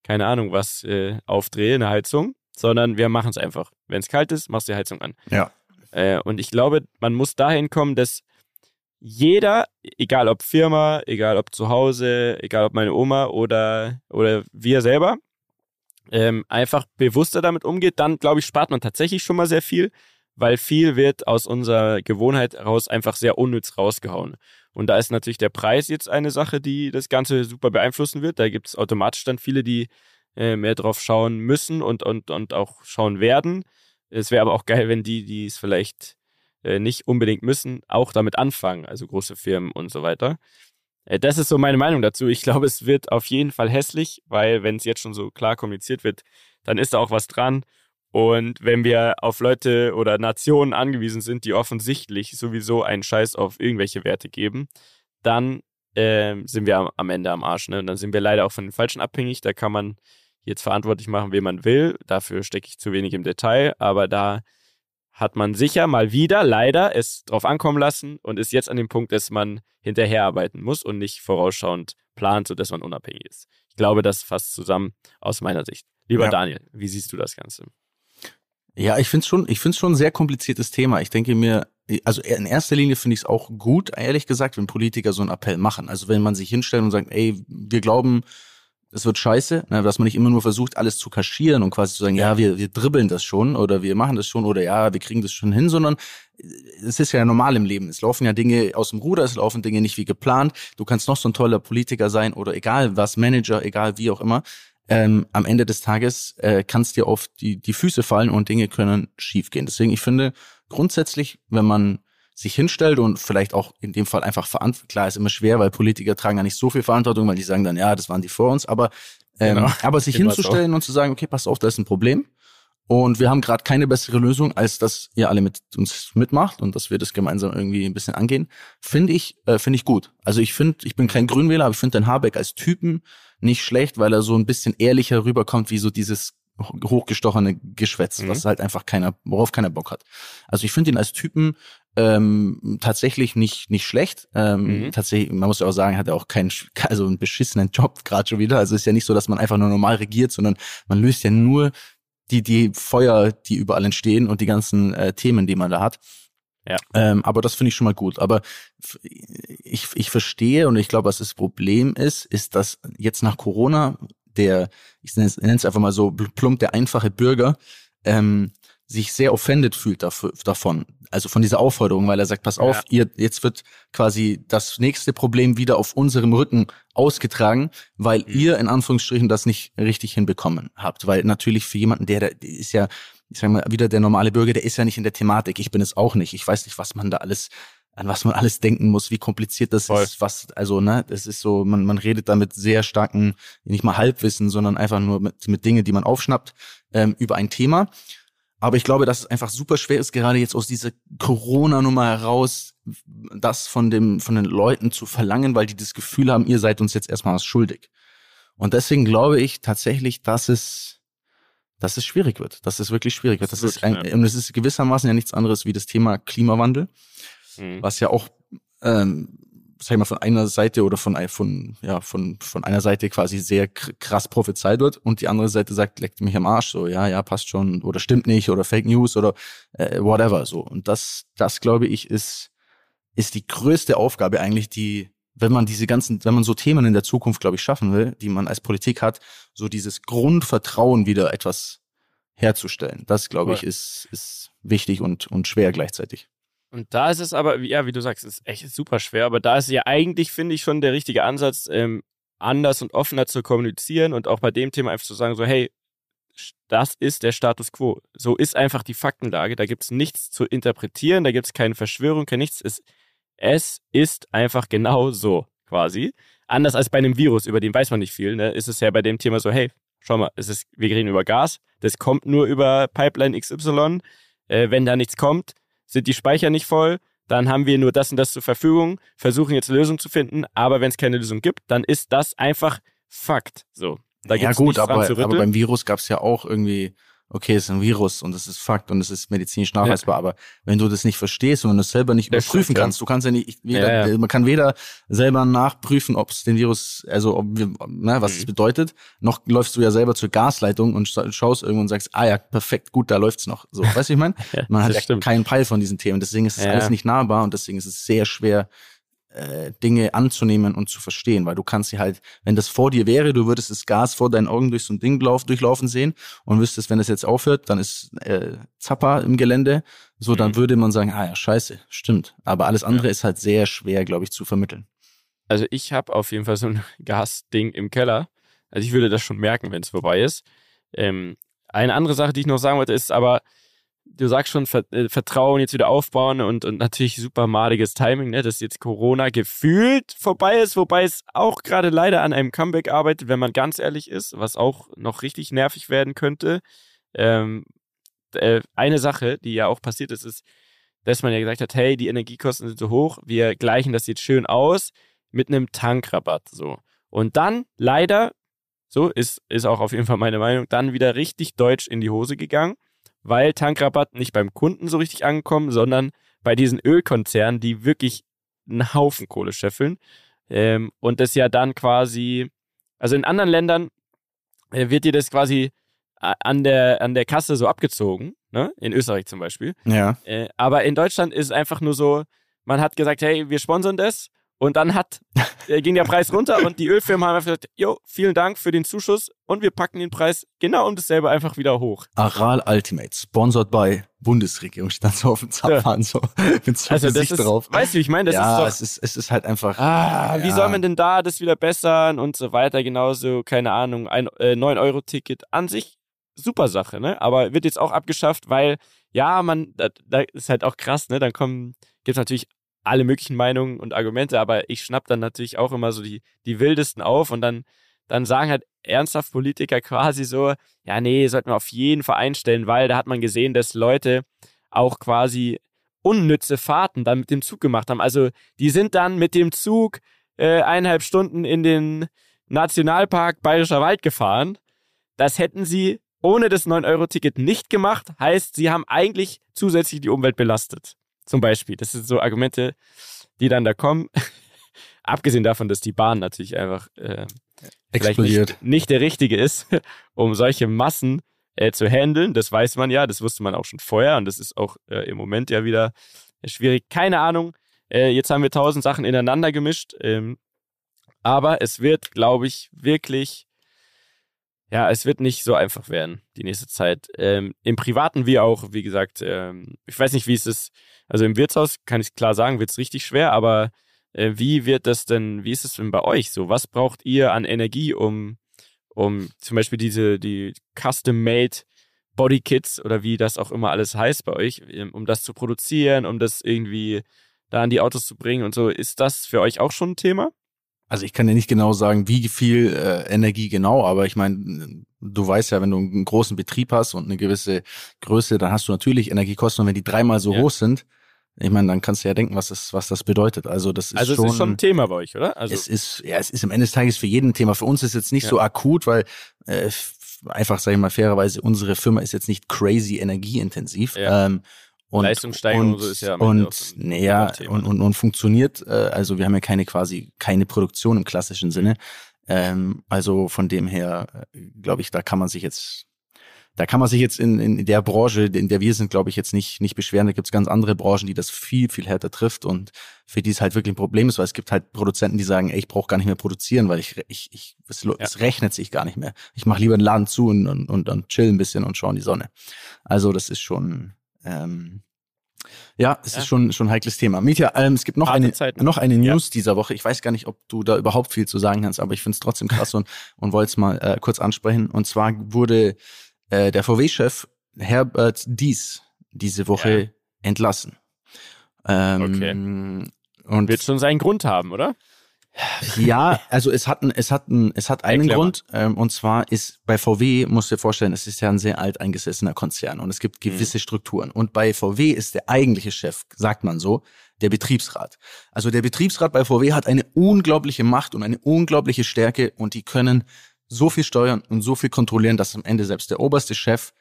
keine Ahnung, was äh, aufdrehe, eine Heizung, sondern wir machen es einfach. Wenn es kalt ist, machst du die Heizung an. Ja. Äh, und ich glaube, man muss dahin kommen, dass jeder, egal ob Firma, egal ob zu Hause, egal ob meine Oma oder, oder wir selber, ähm, einfach bewusster damit umgeht, dann glaube ich, spart man tatsächlich schon mal sehr viel, weil viel wird aus unserer Gewohnheit heraus einfach sehr unnütz rausgehauen. Und da ist natürlich der Preis jetzt eine Sache, die das Ganze super beeinflussen wird. Da gibt es automatisch dann viele, die äh, mehr drauf schauen müssen und, und, und auch schauen werden. Es wäre aber auch geil, wenn die, die es vielleicht äh, nicht unbedingt müssen, auch damit anfangen, also große Firmen und so weiter. Äh, das ist so meine Meinung dazu. Ich glaube, es wird auf jeden Fall hässlich, weil wenn es jetzt schon so klar kommuniziert wird, dann ist da auch was dran. Und wenn wir auf Leute oder Nationen angewiesen sind, die offensichtlich sowieso einen Scheiß auf irgendwelche Werte geben, dann äh, sind wir am, Ende am Arsch. Ne? Und dann sind wir leider auch von den Falschen abhängig. Da kann man jetzt verantwortlich machen, wen man will. Dafür stecke ich zu wenig im Detail. Aber da hat man sicher mal wieder leider es drauf ankommen lassen und ist jetzt an dem Punkt, dass man hinterherarbeiten muss und nicht vorausschauend plant, sodass man unabhängig ist. Ich glaube, das fasst zusammen aus meiner Sicht. Lieber ja. Daniel, wie siehst du das Ganze? Ja, ich finde es schon, ich finde es schon ein sehr kompliziertes Thema. Ich denke mir, also in erster Linie finde ich es auch gut, ehrlich gesagt, wenn Politiker so einen Appell machen. Also wenn man sich hinstellt und sagt, ey, wir glauben, es wird scheiße, ne, dass man nicht immer nur versucht, alles zu kaschieren und quasi zu sagen, ja, wir, wir dribbeln das schon oder wir machen das schon oder ja, wir kriegen das schon hin, sondern äh, es ist ja normal im Leben. Es laufen ja Dinge aus dem Ruder, es laufen Dinge nicht wie geplant. Du kannst noch so ein toller Politiker sein oder egal was, Manager, egal wie auch immer. Ähm, am Ende des Tages äh, kannst dir auf die, die Füße fallen und Dinge können schiefgehen. Deswegen, ich finde grundsätzlich, wenn man sich hinstellt und vielleicht auch in dem Fall einfach verantwortlich. Klar, ist immer schwer, weil Politiker tragen ja nicht so viel Verantwortung, weil die sagen dann, ja, das waren die vor uns, aber, ähm, genau. aber sich hinzustellen und zu sagen, okay, pass auf, da ist ein Problem. Und wir haben gerade keine bessere Lösung, als dass ihr alle mit uns mitmacht und dass wir das gemeinsam irgendwie ein bisschen angehen, finde ich, äh, finde ich gut. Also ich finde, ich bin kein Grünwähler, aber ich finde den Habeck als Typen nicht schlecht, weil er so ein bisschen ehrlicher rüberkommt, wie so dieses hochgestochene Geschwätz, mhm. was halt einfach keiner, worauf keiner Bock hat. Also ich finde ihn als Typen ähm, tatsächlich nicht nicht schlecht. Ähm, mhm. Tatsächlich, man muss ja auch sagen, hat er auch keinen, also einen beschissenen Job gerade schon wieder. Also ist ja nicht so, dass man einfach nur normal regiert, sondern man löst ja nur die die Feuer, die überall entstehen und die ganzen äh, Themen, die man da hat. Ja. Ähm, aber das finde ich schon mal gut. Aber ich, ich verstehe und ich glaube, was das Problem ist, ist, dass jetzt nach Corona der, ich nenne es einfach mal so plump, der einfache Bürger, ähm, sich sehr offended fühlt dafür, davon, also von dieser Aufforderung, weil er sagt, pass auf, ihr, jetzt wird quasi das nächste Problem wieder auf unserem Rücken ausgetragen, weil mhm. ihr in Anführungsstrichen das nicht richtig hinbekommen habt. Weil natürlich für jemanden, der, der ist ja, ich sag mal, wieder der normale Bürger, der ist ja nicht in der Thematik. Ich bin es auch nicht. Ich weiß nicht, was man da alles an was man alles denken muss, wie kompliziert das Voll. ist, was, also, ne, das ist so, man, man redet da mit sehr starken, nicht mal Halbwissen, sondern einfach nur mit, mit Dingen, die man aufschnappt, ähm, über ein Thema. Aber ich glaube, dass es einfach super schwer ist, gerade jetzt aus dieser Corona-Nummer heraus, das von dem, von den Leuten zu verlangen, weil die das Gefühl haben, ihr seid uns jetzt erstmal was schuldig. Und deswegen glaube ich tatsächlich, dass es, dass es schwierig wird, dass es wirklich schwierig wird. Das, das ist, ein, und es ist gewissermaßen ja nichts anderes wie das Thema Klimawandel mhm. was ja auch, ähm, sag ich mal, von einer Seite oder von, von, ja, von, von einer Seite quasi sehr krass prophezeit wird und die andere Seite sagt, leckt mich am Arsch, so, ja, ja, passt schon, oder stimmt nicht, oder Fake News oder äh, whatever, so. Und das, das glaube ich, ist, ist die größte Aufgabe eigentlich, die, wenn man diese ganzen, wenn man so Themen in der Zukunft, glaube ich, schaffen will, die man als Politik hat, so dieses Grundvertrauen wieder etwas herzustellen. Das, glaube ich, ist, ist wichtig und, und schwer gleichzeitig. Und da ist es aber, ja, wie du sagst, ist echt super schwer, aber da ist ja eigentlich, finde ich, schon der richtige Ansatz, ähm, anders und offener zu kommunizieren und auch bei dem Thema einfach zu sagen, so, hey, das ist der Status quo. So ist einfach die Faktenlage. Da gibt es nichts zu interpretieren, da gibt es keine Verschwörung, kein nichts. Es, es ist einfach genau so, quasi. anders als bei einem Virus, über den weiß man nicht viel, ne, ist es ja bei dem Thema so, hey, schau mal, es ist, wir reden über Gas, das kommt nur über Pipeline XY. Äh, wenn da nichts kommt, sind die Speicher nicht voll, dann haben wir nur das und das zur Verfügung, versuchen jetzt Lösungen zu finden, aber wenn es keine Lösung gibt, dann ist das einfach Fakt. So. Da ja gut, aber, aber beim Virus gab es ja auch irgendwie okay, es ist ein Virus und es ist Fakt und es ist medizinisch nachweisbar, ja. aber wenn du das nicht verstehst und wenn du es selber nicht das überprüfen stimmt, kannst, du kannst ja nicht, weder, ja, man kann weder selber nachprüfen, ob es den Virus, also ob wir, ne, was mhm. es bedeutet, noch läufst du ja selber zur Gasleitung und schaust irgendwo und sagst, ah ja, perfekt, gut, da läuft's noch. So, weißt du, ich meine? man hat ja keinen Peil von diesen Themen, deswegen ist es alles nicht nahbar und deswegen ist es sehr schwer, äh, Dinge anzunehmen und zu verstehen, weil du kannst sie halt, wenn das vor dir wäre, du würdest das Gas vor deinen Augen durch so ein Ding lauf, durchlaufen sehen und wüsstest, wenn es jetzt aufhört, dann ist äh, Zappa im Gelände, so mhm. dann würde man sagen, ah ja, scheiße, stimmt. Aber alles andere ja. ist halt sehr schwer, glaube ich, zu vermitteln. Also ich habe auf jeden Fall so ein Gasding im Keller. Also ich würde das schon merken, wenn es vorbei ist. Ähm, eine andere Sache, die ich noch sagen wollte, ist aber, du sagst schon, äh, Vertrauen jetzt wieder aufbauen und, und natürlich super madiges Timing, ne, dass jetzt Corona gefühlt vorbei ist, wobei es auch gerade leider an einem Comeback arbeitet, wenn man ganz ehrlich ist, was auch noch richtig nervig werden könnte. Ähm, äh, eine Sache, die ja auch passiert ist, ist, dass man ja gesagt hat, hey, die Energiekosten sind so hoch, wir gleichen das jetzt schön aus mit einem Tankrabatt, so. Und dann leider, so ist, ist auch auf jeden Fall meine Meinung, dann wieder richtig deutsch in die Hose gegangen weil Tankrabatt nicht beim Kunden so richtig angekommen, sondern bei diesen Ölkonzernen, die wirklich einen Haufen Kohle scheffeln. Ähm, und das ja dann quasi, also in anderen Ländern äh, wird dir das quasi äh, an der, an der Kasse so abgezogen, ne? In Österreich zum Beispiel. Ja. Äh, aber in Deutschland ist es einfach nur so, man hat gesagt, hey, wir sponsern das und dann hat, äh, ging der Preis runter und die Ölfirmen haben einfach gesagt, jo, vielen Dank für den Zuschuss und wir packen den Preis genau um dasselbe einfach wieder hoch. Aral Ultimate, sponsored by Bundesregierung, stand so auf dem Zapfhahn ja. so mit so also Gesicht das ist, drauf. Weißt du, ich meine, das ja, ist doch... es ist, es ist halt einfach... Ah, ja. wie soll man denn da das wieder bessern und so weiter, genauso, keine Ahnung, ein äh, 9-Euro-Ticket an sich, super Sache, ne? Aber wird jetzt auch abgeschafft, weil, ja, man, da, da ist halt auch krass, ne? Dann kommen, gibt's natürlich alle möglichen Meinungen und Argumente, aber ich schnapp dann natürlich auch immer so die, die wildesten auf und dann, dann sagen halt ernsthaft Politiker quasi so, ja, nee, sollten wir auf jeden Fall einstellen, weil da hat man gesehen, dass Leute auch quasi unnütze Fahrten dann mit dem Zug gemacht haben. Also die sind dann mit dem Zug äh, eineinhalb Stunden in den Nationalpark Bayerischer Wald gefahren. Das hätten sie ohne das 9-Euro-Ticket nicht gemacht. Heißt, sie haben eigentlich zusätzlich die Umwelt belastet. Zum Beispiel. Das sind so Argumente, die dann da kommen. Abgesehen davon, dass die Bahn natürlich einfach äh, vielleicht nicht, nicht, der richtige ist, um solche Massen äh, zu handeln. Das weiß man ja, das wusste man auch schon vorher und das ist auch äh, im Moment ja wieder schwierig. Keine Ahnung. Äh, jetzt haben wir tausend Sachen ineinander gemischt. Ähm, aber es wird, glaube ich, wirklich ja, es wird nicht so einfach werden, die nächste Zeit. Ähm, Im Privaten wie auch, wie gesagt, ähm, ich weiß nicht, wie es ist. Also im Wirtshaus kann ich klar sagen, wird es richtig schwer, aber äh, wie wird das denn, wie ist es denn bei euch so? Was braucht ihr an Energie, um, um zum Beispiel diese, die Custom-Made Bodykits oder wie das auch immer alles heißt bei euch, ähm, um das zu produzieren, um das irgendwie da an die Autos zu bringen und so. Ist das für euch auch schon ein Thema? Also ich kann dir nicht genau sagen, wie viel äh, Energie genau, aber ich meine, du weißt ja, wenn du einen großen Betrieb hast und eine gewisse Größe, dann hast du natürlich Energiekosten und wenn die dreimal so ja. hoch sind, ich meine, dann kannst du ja denken, was das, was das bedeutet. Also das ist also schon. Also es ist schon ein Thema bei euch, oder? Also es ist, ja, es ist am Ende des Tages für jeden ein Thema. Für uns ist jetzt nicht ja. so akut, weil äh, einfach, sage ich mal fairerweise, unsere Firma ist jetzt nicht crazy energieintensiv. Ja. Ähm, und, Leistungssteigerung und, so ist ja und naja und, und, und funktioniert. Äh, also wir haben ja keine quasi keine Produktion im klassischen Sinne. Ähm, also von dem her äh, glaube ich, da kann man sich jetzt da kann man sich jetzt in, in der Branche, in der wir sind, glaube ich, jetzt nicht, nicht beschweren. Da gibt es ganz andere Branchen, die das viel, viel härter trifft und für die es halt wirklich ein Problem ist, weil es gibt halt Produzenten, die sagen, ey, ich brauche gar nicht mehr produzieren, weil ich, ich, ich es, ja. es rechnet sich gar nicht mehr. Ich mache lieber einen Laden zu und, und, und, und chill ein bisschen und schaue in die Sonne. Also das ist schon, ähm, ja, es ja. ist schon schon ein heikles Thema. Mietja, ähm, es gibt noch eine Zeiten. noch eine News ja. dieser Woche. Ich weiß gar nicht, ob du da überhaupt viel zu sagen kannst, aber ich finde es trotzdem krass und und wollte es mal äh, kurz ansprechen. Und zwar wurde äh, der VW-Chef Herbert Dies diese Woche ja. entlassen. Ähm, okay. Und wird schon seinen Grund haben, oder? Ja, also es hat, ein, es hat, ein, es hat einen Erklär Grund ähm, und zwar ist bei VW, musst du dir vorstellen, es ist ja ein sehr alt eingesessener Konzern und es gibt gewisse mhm. Strukturen. Und bei VW ist der eigentliche Chef, sagt man so, der Betriebsrat. Also der Betriebsrat bei VW hat eine unglaubliche Macht und eine unglaubliche Stärke und die können so viel steuern und so viel kontrollieren, dass am Ende selbst der oberste Chef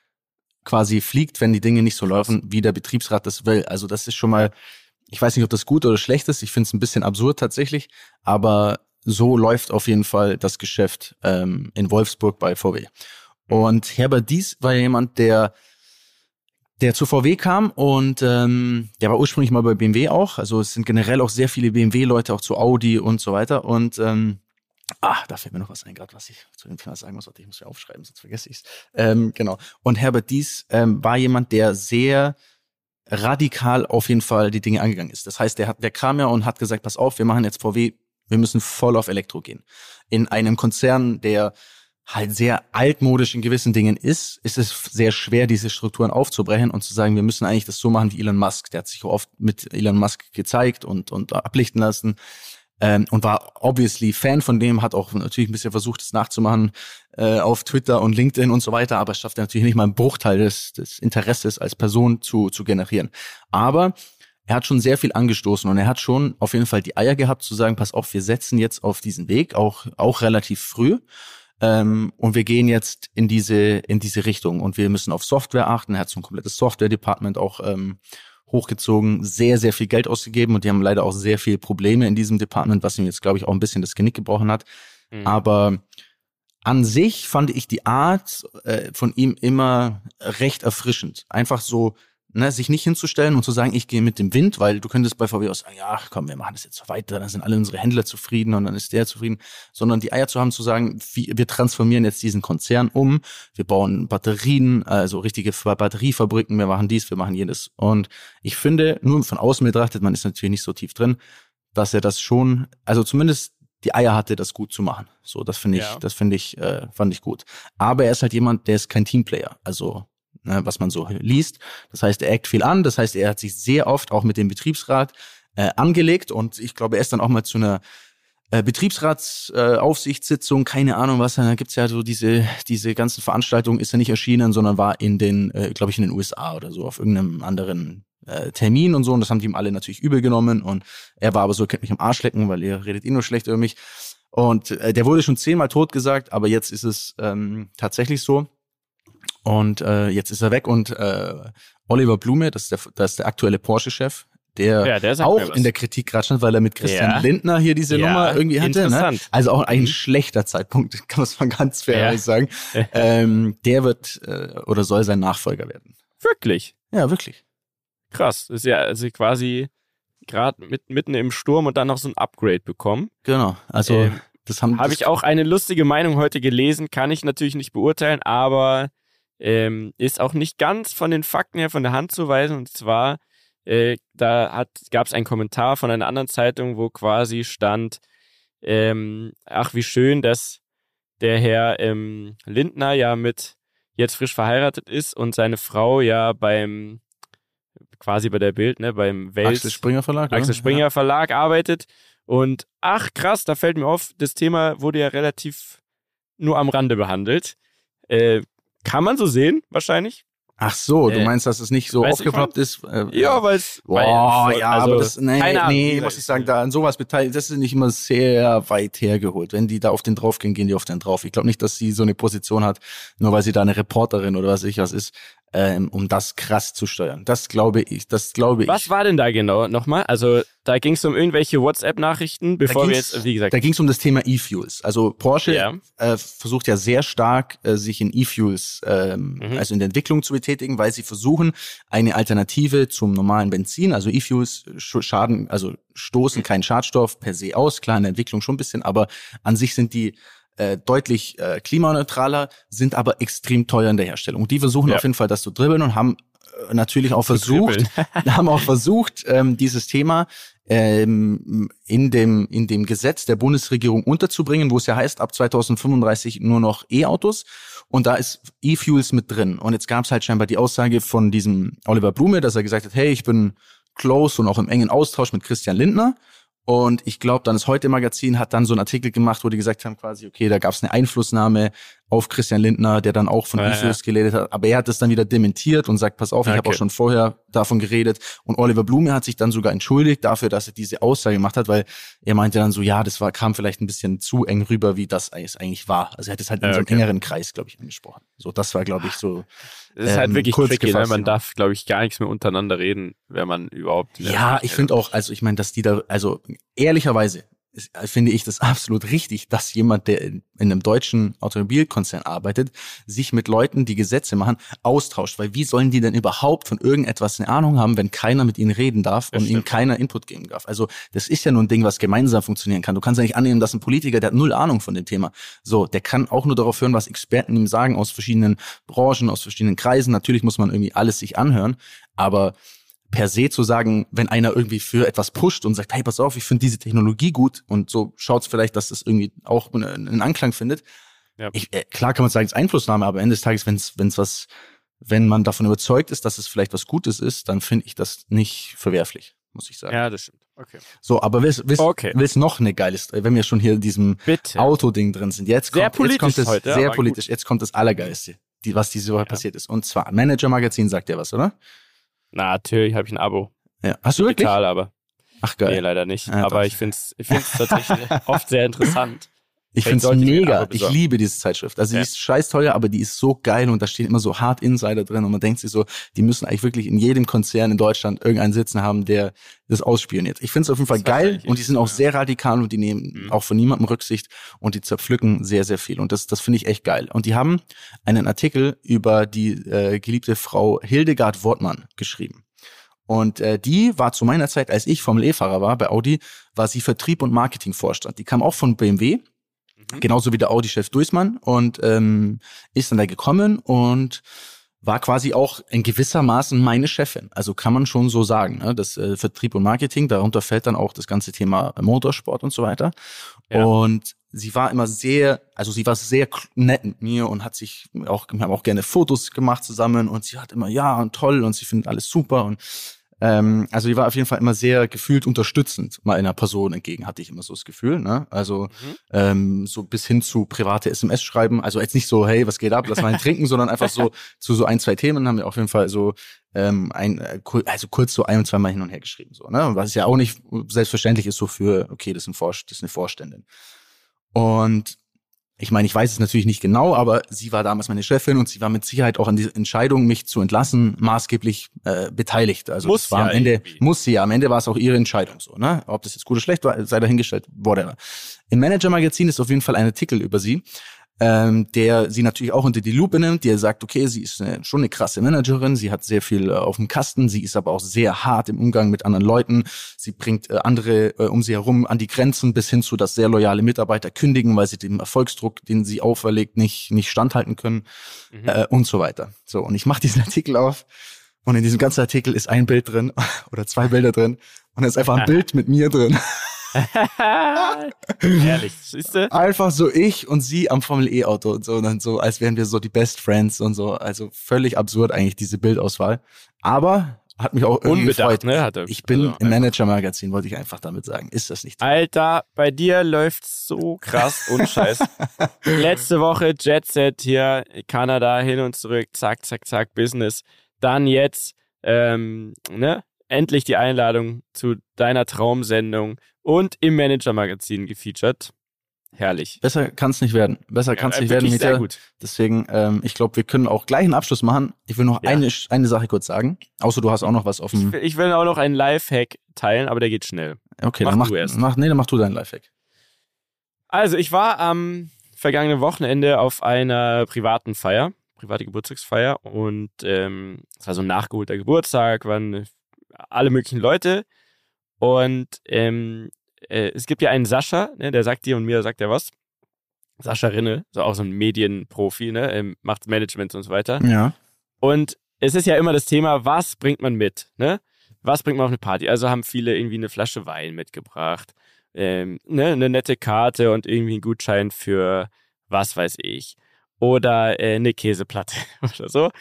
quasi fliegt, wenn die Dinge nicht so laufen, wie der Betriebsrat das will. Also das ist schon mal ich weiß nicht, ob das gut oder schlecht ist. Ich finde es ein bisschen absurd tatsächlich, aber so läuft auf jeden Fall das Geschäft ähm, in Wolfsburg bei VW. Und Herbert Dies war jemand, der der zu VW kam und ähm, der war ursprünglich mal bei BMW auch. Also es sind generell auch sehr viele BMW-Leute, auch zu Audi und so weiter. Und ähm, ah, da fällt mir noch was ein, gerade was ich zu dem Thema sagen muss. Ich muss ja aufschreiben, sonst vergesse ich es. Ähm, genau. Und Herbert Dies ähm, war jemand, der sehr radikal auf jeden Fall die Dinge angegangen ist. Das heißt, der, hat, der kam ja und hat gesagt, pass auf, wir machen jetzt VW, wir müssen voll auf Elektro gehen. In einem Konzern, der halt sehr altmodisch in gewissen Dingen ist, ist es sehr schwer, diese Strukturen aufzubrechen und zu sagen, wir müssen eigentlich das so machen wie Elon Musk. Der hat sich oft mit Elon Musk gezeigt und, und ablichten lassen ähm, und war obviously Fan von dem, hat auch natürlich ein bisschen versucht, das nachzumachen äh, auf Twitter und LinkedIn und so weiter, aber es schafft natürlich nicht mal einen Bruchteil des, des Interesses als Person zu, zu generieren. Aber er hat schon sehr viel angestoßen und er hat schon auf jeden Fall die Eier gehabt zu sagen, pass auf, wir setzen jetzt auf diesen Weg, auch, auch relativ früh. Ähm, und wir gehen jetzt in diese, in diese Richtung und wir müssen auf Software achten. Er hat so ein komplettes Software-Department auch ähm, hochgezogen, sehr, sehr viel Geld ausgegeben und die haben leider auch sehr viel Probleme in diesem Department, was ihm jetzt, glaube ich, auch ein bisschen das Genick gebrochen hat. Mhm. Aber an sich fand ich die Art äh, von ihm immer recht erfrischend. Einfach so ne, sich nicht hinzustellen und zu sagen, ich gehe mit dem Wind, weil du könntest bei VW auch sagen, ja, komm, wir machen das jetzt so weiter, dann sind alle unsere Händler zufrieden und dann ist der zufrieden, sondern die Eier zu haben, zu sagen, wir transformieren jetzt diesen Konzern um, wir bauen Batterien, also richtige Batteriefabriken, wir machen dies, wir machen jenes. Und ich finde, nur von außen betrachtet, man ist natürlich nicht so tief drin, dass er das schon, also zumindest die Eier hatte, das gut zu machen. So, das finde ich, ja. das finde ich, äh, fand ich gut. Aber er ist halt jemand, der ist kein Teamplayer. Also ne, was man so liest. Das heißt, er eckt viel an. Das heißt, er hat sich sehr oft auch mit dem Betriebsrat äh, angelegt und ich glaube, er ist dann auch mal zu einer äh, Betriebsratsaufsichtssitzung, äh, keine Ahnung was, da gibt's ja so diese, diese ganzen Veranstaltungen, ist er nicht erschienen, sondern war in den, äh, glaube ich, in den USA oder so, auf irgendeinem anderen äh, Termin und so. Und das haben die ihm alle natürlich übel genommen. Und er war aber so, könnt mich am Arsch lecken, weil ihr redet eh nur schlecht über mich. Und äh, der wurde schon zehnmal tot gesagt, aber jetzt ist es ähm, tatsächlich so. Und äh, jetzt ist er weg und äh, Oliver Blume, das ist der, das ist der aktuelle Porsche-Chef, der, ja, der auch in der Kritik gerade stand, weil er mit Christian ja. Lindner hier diese ja, Nummer irgendwie hatte. Ne? Also auch ein mhm. schlechter Zeitpunkt, kann man mal ganz fair sagen. ähm, der wird äh, oder soll sein Nachfolger werden. Wirklich? Ja, wirklich. Krass. Das ist ja also quasi gerade mit, mitten im Sturm und dann noch so ein Upgrade bekommen. Genau. Also ähm, das haben habe ich auch eine lustige Meinung heute gelesen, kann ich natürlich nicht beurteilen, aber ähm, ist auch nicht ganz von den Fakten her von der Hand zu weisen. Und zwar, äh, da gab es einen Kommentar von einer anderen Zeitung, wo quasi stand, ähm, ach, wie schön, dass der Herr ähm, Lindner ja mit jetzt frisch verheiratet ist und seine Frau ja beim quasi bei der Bild, ne, beim Welt Axel Springer Verlag, Axel Springer ja. Verlag arbeitet und ach krass, da fällt mir auf, das Thema wurde ja relativ nur am Rande behandelt. Äh, kann man so sehen, wahrscheinlich. Ach so, du äh, meinst, dass es nicht so aufgeploppt ist? Äh, ja, weil es. Boah, ja, also, aber das, nee, nee, muss ich sagen, da an sowas beteiligt, das ist nicht immer sehr weit hergeholt. Wenn die da auf den draufgehen, gehen die auf den drauf. Ich glaube nicht, dass sie so eine Position hat, nur weil sie da eine Reporterin oder was ich was ist, ähm, um das krass zu steuern. Das glaube ich, das glaube ich. Was war denn da genau nochmal? Also da ging es um irgendwelche WhatsApp-Nachrichten, bevor wir jetzt, wie gesagt. Da ging es um das Thema E-Fuels. Also Porsche ja. Äh, versucht ja sehr stark, äh, sich in E-Fuels, ähm, mhm. also in der Entwicklung zu betätigen, weil sie versuchen, eine Alternative zum normalen Benzin, also E-Fuels schaden, also stoßen mhm. keinen Schadstoff per se aus, klar in der Entwicklung schon ein bisschen, aber an sich sind die äh, deutlich äh, klimaneutraler, sind aber extrem teuer in der Herstellung. Und die versuchen ja. auf jeden Fall das zu dribbeln und haben äh, natürlich auch versucht, haben auch versucht, ähm, dieses Thema ähm, in dem in dem Gesetz der Bundesregierung unterzubringen, wo es ja heißt, ab 2035 nur noch E-Autos. Und da ist E-Fuels mit drin. Und jetzt gab es halt scheinbar die Aussage von diesem Oliver Blume, dass er gesagt hat, hey, ich bin close und auch im engen Austausch mit Christian Lindner. Und ich glaube, dann das Heute-Magazin hat dann so einen Artikel gemacht, wo die gesagt haben, quasi, okay, da gab es eine Einflussnahme auf Christian Lindner, der dann auch von ja, Issues ja. geredet hat. Aber er hat es dann wieder dementiert und sagt, pass auf, ich okay. habe auch schon vorher davon geredet. Und Oliver Blume hat sich dann sogar entschuldigt dafür, dass er diese Aussage gemacht hat, weil er meinte dann so, ja, das war, kam vielleicht ein bisschen zu eng rüber, wie das eigentlich war. Also er hat es halt in ja, so einem okay. engeren Kreis, glaube ich, angesprochen. So, das war, glaube ich, so. Das ist halt ähm, halt wirklich kurz tricky, ne? gefasst, man darf, glaube ich, gar nichts mehr untereiner reden, wenn man überhaupt. Ja, ich finde auch, also ich meine, dass die da, also ehrlicherweise, äh, finde ich das absolut richtig, dass jemand, der in, in, einem deutschen Automobilkonzern arbeitet, sich mit Leuten, die Gesetze machen, austauscht. Weil wie sollen die denn überhaupt von irgendetwas eine Ahnung haben, wenn keiner mit ihnen reden darf und ihnen keiner Input geben darf? Also das ist ja nur ein Ding, was gemeinsam funktionieren kann. Du kannst ja nicht annehmen, dass ein Politiker, der hat null Ahnung von dem Thema. So, der kann auch nur darauf hören, was Experten ihm sagen aus verschiedenen Branchen, aus verschiedenen Kreisen. Natürlich muss man irgendwie alles sich anhören, aber per se zu sagen, wenn einer irgendwie für etwas pusht und sagt, hey, pass auf, ich finde diese Technologie gut und so schaut's vielleicht, dass das irgendwie auch einen Anklang findet. Ja. Ich, äh, klar kann man sagen, es ist Einflussnahme, aber Ende des Tages, wenn es was, wenn man davon überzeugt ist, dass es vielleicht was Gutes ist, dann finde ich das nicht verwerflich, muss ich sagen. Ja, das stimmt. Okay. So, aber willst, willst, okay. willst noch eine geile Story, wenn wir schon hier in diesem Autoding drin sind. Jetzt kommt, jetzt kommt es heute, sehr politisch, gut. jetzt kommt das Allergeilste, die, was diese Woche ja. passiert ist. Und zwar, Manager Magazin sagt ja was, oder? Na, natürlich habe ich ein Abo. Ja. Hast du wirklich? Digital, aber. Ach geil. Nee, leider nicht. Ja, aber doch. ich finde es ich find's tatsächlich oft sehr interessant. Ich finde es mega. Ich liebe diese Zeitschrift. Also ja. die ist scheiß teuer, aber die ist so geil und da stehen immer so hart Insider drin und man denkt sich so, die müssen eigentlich wirklich in jedem Konzern in Deutschland irgendeinen sitzen haben, der das ausspioniert. Ich finde es auf jeden Fall das geil und die sind auch sehr radikal und die nehmen mhm. auch von niemandem Rücksicht und die zerpflücken sehr, sehr viel und das, das finde ich echt geil. Und die haben einen Artikel über die äh, geliebte Frau Hildegard Wortmann geschrieben. Und äh, die war zu meiner Zeit, als ich Formel E-Fahrer war bei Audi, war sie Vertrieb und Marketingvorstand. Die kam auch von BMW, mhm. genauso wie der Audi-Chef Duismann und ähm, ist dann da gekommen und war quasi auch in gewissermaßen meine Chefin. Also kann man schon so sagen, ne? das äh, Vertrieb und Marketing, darunter fällt dann auch das ganze Thema Motorsport und so weiter. Ja. Und sie war immer sehr, also sie war sehr nett mit mir und hat sich auch, wir haben auch gerne Fotos gemacht zusammen und sie hat immer, ja, und toll und sie findet alles super und ähm, also die war auf jeden Fall immer sehr gefühlt unterstützend mal einer Person entgegen, hatte ich immer so das Gefühl. Ne? Also mhm. ähm, so bis hin zu private SMS schreiben. Also jetzt nicht so, hey, was geht ab, lass mal einen trinken, sondern einfach so zu so ein, zwei Themen haben wir auf jeden Fall so ähm, ein, äh, also kurz so ein und zweimal hin und her geschrieben. So, ne? Was ja auch nicht selbstverständlich ist so für, okay, das ist, ein Vor das ist eine Vorständin. Und ich meine, ich weiß es natürlich nicht genau, aber sie war damals meine Chefin und sie war mit Sicherheit auch an dieser Entscheidung, mich zu entlassen, maßgeblich äh, beteiligt. Also muss war ja am Ende, irgendwie. muss sie ja, am Ende war es auch ihre Entscheidung so, ne? Ob das jetzt gut oder schlecht war, sei dahingestellt, whatever. Im Manager-Magazin ist auf jeden Fall ein Artikel über sie, ähm, der sie natürlich auch unter die Lupe nimmt, der sagt, okay, sie ist eine, schon eine krasse Managerin, sie hat sehr viel äh, auf dem Kasten, sie ist aber auch sehr hart im Umgang mit anderen Leuten, sie bringt äh, andere äh, um sie herum an die Grenzen bis hin zu, dass sehr loyale Mitarbeiter kündigen, weil sie dem Erfolgsdruck, den sie auferlegt, nicht, nicht standhalten können mhm. äh, und so weiter. So, und ich mache diesen Artikel auf und in diesem ganzen Artikel ist ein Bild drin oder zwei Bilder drin und es ist einfach ein Bild mit mir drin. Ehrlich, siehst du? Einfach so ich und sie am Formel E-Auto und so, und dann so, als wären wir so die Best Friends und so. Also völlig absurd eigentlich diese Bildauswahl. Aber hat mich auch irgendwie Unbedacht, gefreut. Ne? Hat er, ich bin also, im Manager-Magazin, wollte ich einfach damit sagen. Ist das nicht? Toll? Alter, bei dir läuft's so krass und scheiß. Letzte Woche Jet Set hier, Kanada hin und zurück, zack, zack, zack, Business. Dann jetzt, ähm, ne? Endlich die Einladung zu deiner Traumsendung und im Manager-Magazin gefeatured. Herrlich. Besser kann es nicht werden. Besser kann es ja, nicht werden. Sehr gut. Deswegen, ähm, ich glaube, wir können auch gleich einen Abschluss machen. Ich will noch ja. eine, eine Sache kurz sagen. Außer du hast auch noch was dem. Ich will, ich will auch noch einen Lifehack teilen, aber der geht schnell. Okay, mach dann mach du erst. Mach, nee, dann mach du deinen Lifehack. Also, ich war am vergangenen Wochenende auf einer privaten Feier, private Geburtstagsfeier und ähm, es war so ein nachgeholter Geburtstag, waren alle möglichen Leute und ähm, äh, es gibt ja einen Sascha, ne, der sagt dir und mir sagt er was. Sascha Rinne, so auch so ein Medienprofi, ne, ähm, macht Management und so weiter. Ja. Und es ist ja immer das Thema, was bringt man mit, ne? Was bringt man auf eine Party? Also haben viele irgendwie eine Flasche Wein mitgebracht, ähm, ne, eine nette Karte und irgendwie einen Gutschein für was weiß ich. Oder äh, eine Käseplatte oder so.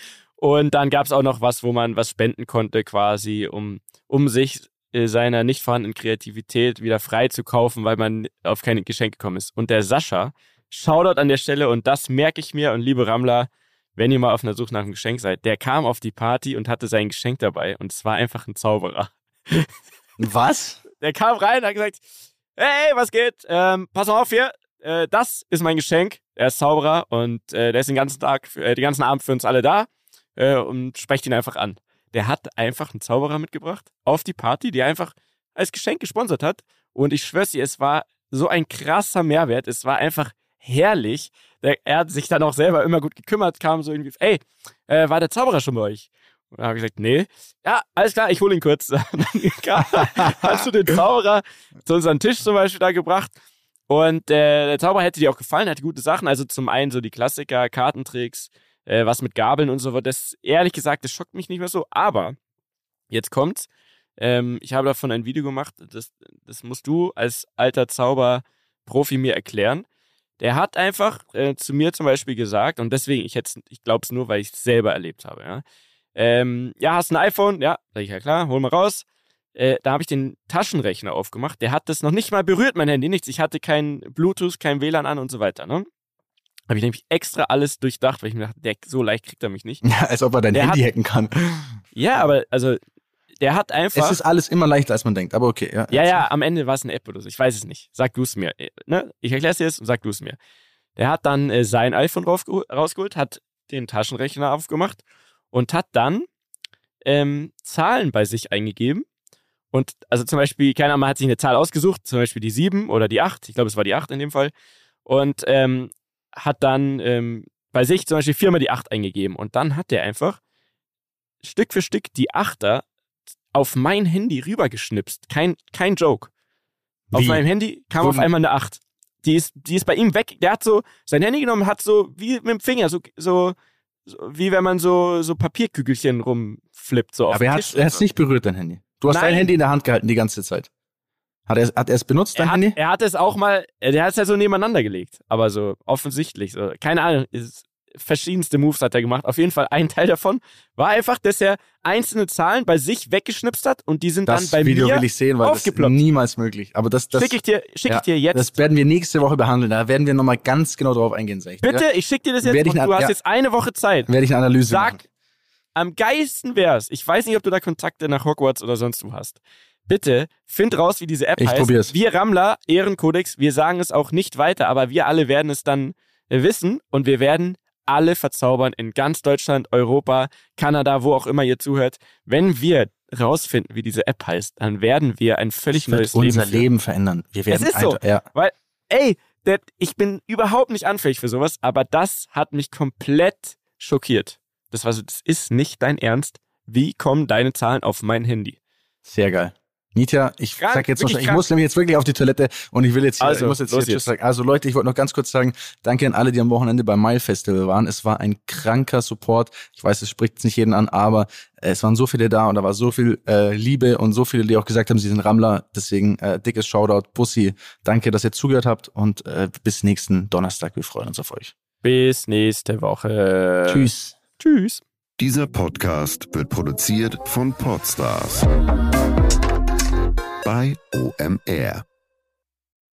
Und dann gab es auch noch was, wo man was spenden konnte, quasi, um, um sich äh, seiner nicht vorhandenen Kreativität wieder frei zu kaufen, weil man auf keine Geschenke gekommen ist. Und der Sascha, Shoutout an der Stelle und das merke ich mir und liebe Rammler, wenn ihr mal auf einer Suche nach einem Geschenk seid, der kam auf die Party und hatte sein Geschenk dabei und es war einfach ein Zauberer. Was? Der kam rein und hat gesagt, hey, was geht? Ähm, pass mal auf hier, äh, das ist mein Geschenk. Er ist Zauberer und äh, der ist den ganzen Tag, äh, den ganzen Abend für uns alle da äh, und sprecht ihn einfach an. Der hat einfach einen Zauberer mitgebracht auf die Party, die er einfach als Geschenk gesponsert hat. Und ich schwör's dir, es war so ein krasser Mehrwert. Es war einfach herrlich. Der, er hat sich dann auch selber immer gut gekümmert, kam so irgendwie, ey, äh, war der Zauberer schon bei euch? Und dann habe ich gesagt, nee. Ja, alles klar, ich hole ihn kurz. dann hast du den Zauberer zu unserem Tisch zum Beispiel da gebracht. Und äh, der Zauberer hätte dir auch gefallen, hatte gute Sachen. Also zum einen so die Klassiker, Kartentricks, äh, was mit Gabeln und so. Das, ehrlich gesagt, das schockt mich nicht mehr so. Aber jetzt kommt's. Ähm, ich habe davon ein Video gemacht. Das, das musst du als alter Zauberprofi mir erklären. Der hat einfach äh, zu mir zum Beispiel gesagt, und deswegen, ich, ich glaube es nur, weil ich es selber erlebt habe, ja. Ähm, ja, hast ein iPhone? Ja, sag ich ja klar, hol mal raus. Äh, da habe ich den Taschenrechner aufgemacht. Der hat das noch nicht mal berührt, mein Handy, nichts. Ich hatte kein Bluetooth, kein WLAN an und so weiter. Ne? Habe ich nämlich extra alles durchdacht, weil ich mir dachte, der, so leicht kriegt er mich nicht. Ja, als ob er dein der Handy hat, hacken kann. Ja, aber also der hat einfach. Es ist alles immer leichter, als man denkt, aber okay. Ja, ja, ja am Ende war es eine App oder so. Ich weiß es nicht. Sag du es mir. Äh, ne? Ich erkläre es dir jetzt und sag du es mir. Der hat dann äh, sein iPhone rausgeholt, hat den Taschenrechner aufgemacht und hat dann ähm, Zahlen bei sich eingegeben. Und also zum Beispiel, keiner mal hat sich eine Zahl ausgesucht, zum Beispiel die 7 oder die 8, ich glaube, es war die 8 in dem Fall. Und ähm, hat dann ähm, bei sich zum Beispiel viermal die 8 eingegeben. Und dann hat der einfach Stück für Stück die Achter auf mein Handy rübergeschnipst. Kein, kein Joke. Wie? Auf meinem Handy kam Wo auf einmal eine 8. Die ist, die ist bei ihm weg. Der hat so sein Handy genommen, hat so wie mit dem Finger, so, so, so wie wenn man so, so Papierkügelchen rumflippt. So Aber er hat es nicht berührt, dein Handy. Du hast Nein. dein Handy in der Hand gehalten die ganze Zeit. Hat er, hat er es benutzt, dein er Handy? Hat, er hat es auch mal, der hat es ja so nebeneinander gelegt. Aber so offensichtlich. So. Keine Ahnung, ist, verschiedenste Moves hat er gemacht. Auf jeden Fall ein Teil davon war einfach, dass er einzelne Zahlen bei sich weggeschnipst hat und die sind das dann bei Video mir will ich sehen, weil aufgeploppt. das ist niemals möglich. Aber das, das schicke ich dir, schick ja, ich dir jetzt. Das werden wir nächste Woche behandeln. Da werden wir nochmal ganz genau drauf eingehen. Sag ich Bitte, ich schicke dir das jetzt. und du hast ja, jetzt eine Woche Zeit. Werde ich eine Analyse Sag, machen. am geilsten wär's. Ich weiß nicht, ob du da Kontakte nach Hogwarts oder sonst wo hast. Bitte find raus, wie diese App ich heißt. Probier's. Wir Rammler, Ehrenkodex, wir sagen es auch nicht weiter, aber wir alle werden es dann wissen und wir werden alle verzaubern in ganz Deutschland, Europa, Kanada, wo auch immer ihr zuhört. Wenn wir rausfinden, wie diese App heißt, dann werden wir ein völlig neues Leben unser Leben, Leben verändern. Wir werden es ist so, ja. weil ey, der, ich bin überhaupt nicht anfällig für sowas, aber das hat mich komplett schockiert. Das war so, das ist nicht dein Ernst. Wie kommen deine Zahlen auf mein Handy? Sehr geil. Nitya, ich krank, sag jetzt noch, ich muss nämlich jetzt wirklich auf die Toilette und ich will jetzt hier, also, ich muss jetzt hier Tschüss sagen. Also Leute, ich wollte noch ganz kurz sagen, danke an alle, die am Wochenende beim Mile Festival waren. Es war ein kranker Support. Ich weiß, es spricht nicht jeden an, aber es waren so viele da und da war so viel äh, Liebe und so viele, die auch gesagt haben, sie sind Rammler. Deswegen äh, dickes Shoutout, Bussi. Danke, dass ihr zugehört habt und äh, bis nächsten Donnerstag. Wir freuen uns auf euch. Bis nächste Woche. Tschüss. Tschüss. Dieser Podcast wird produziert von Podstars bei OMR.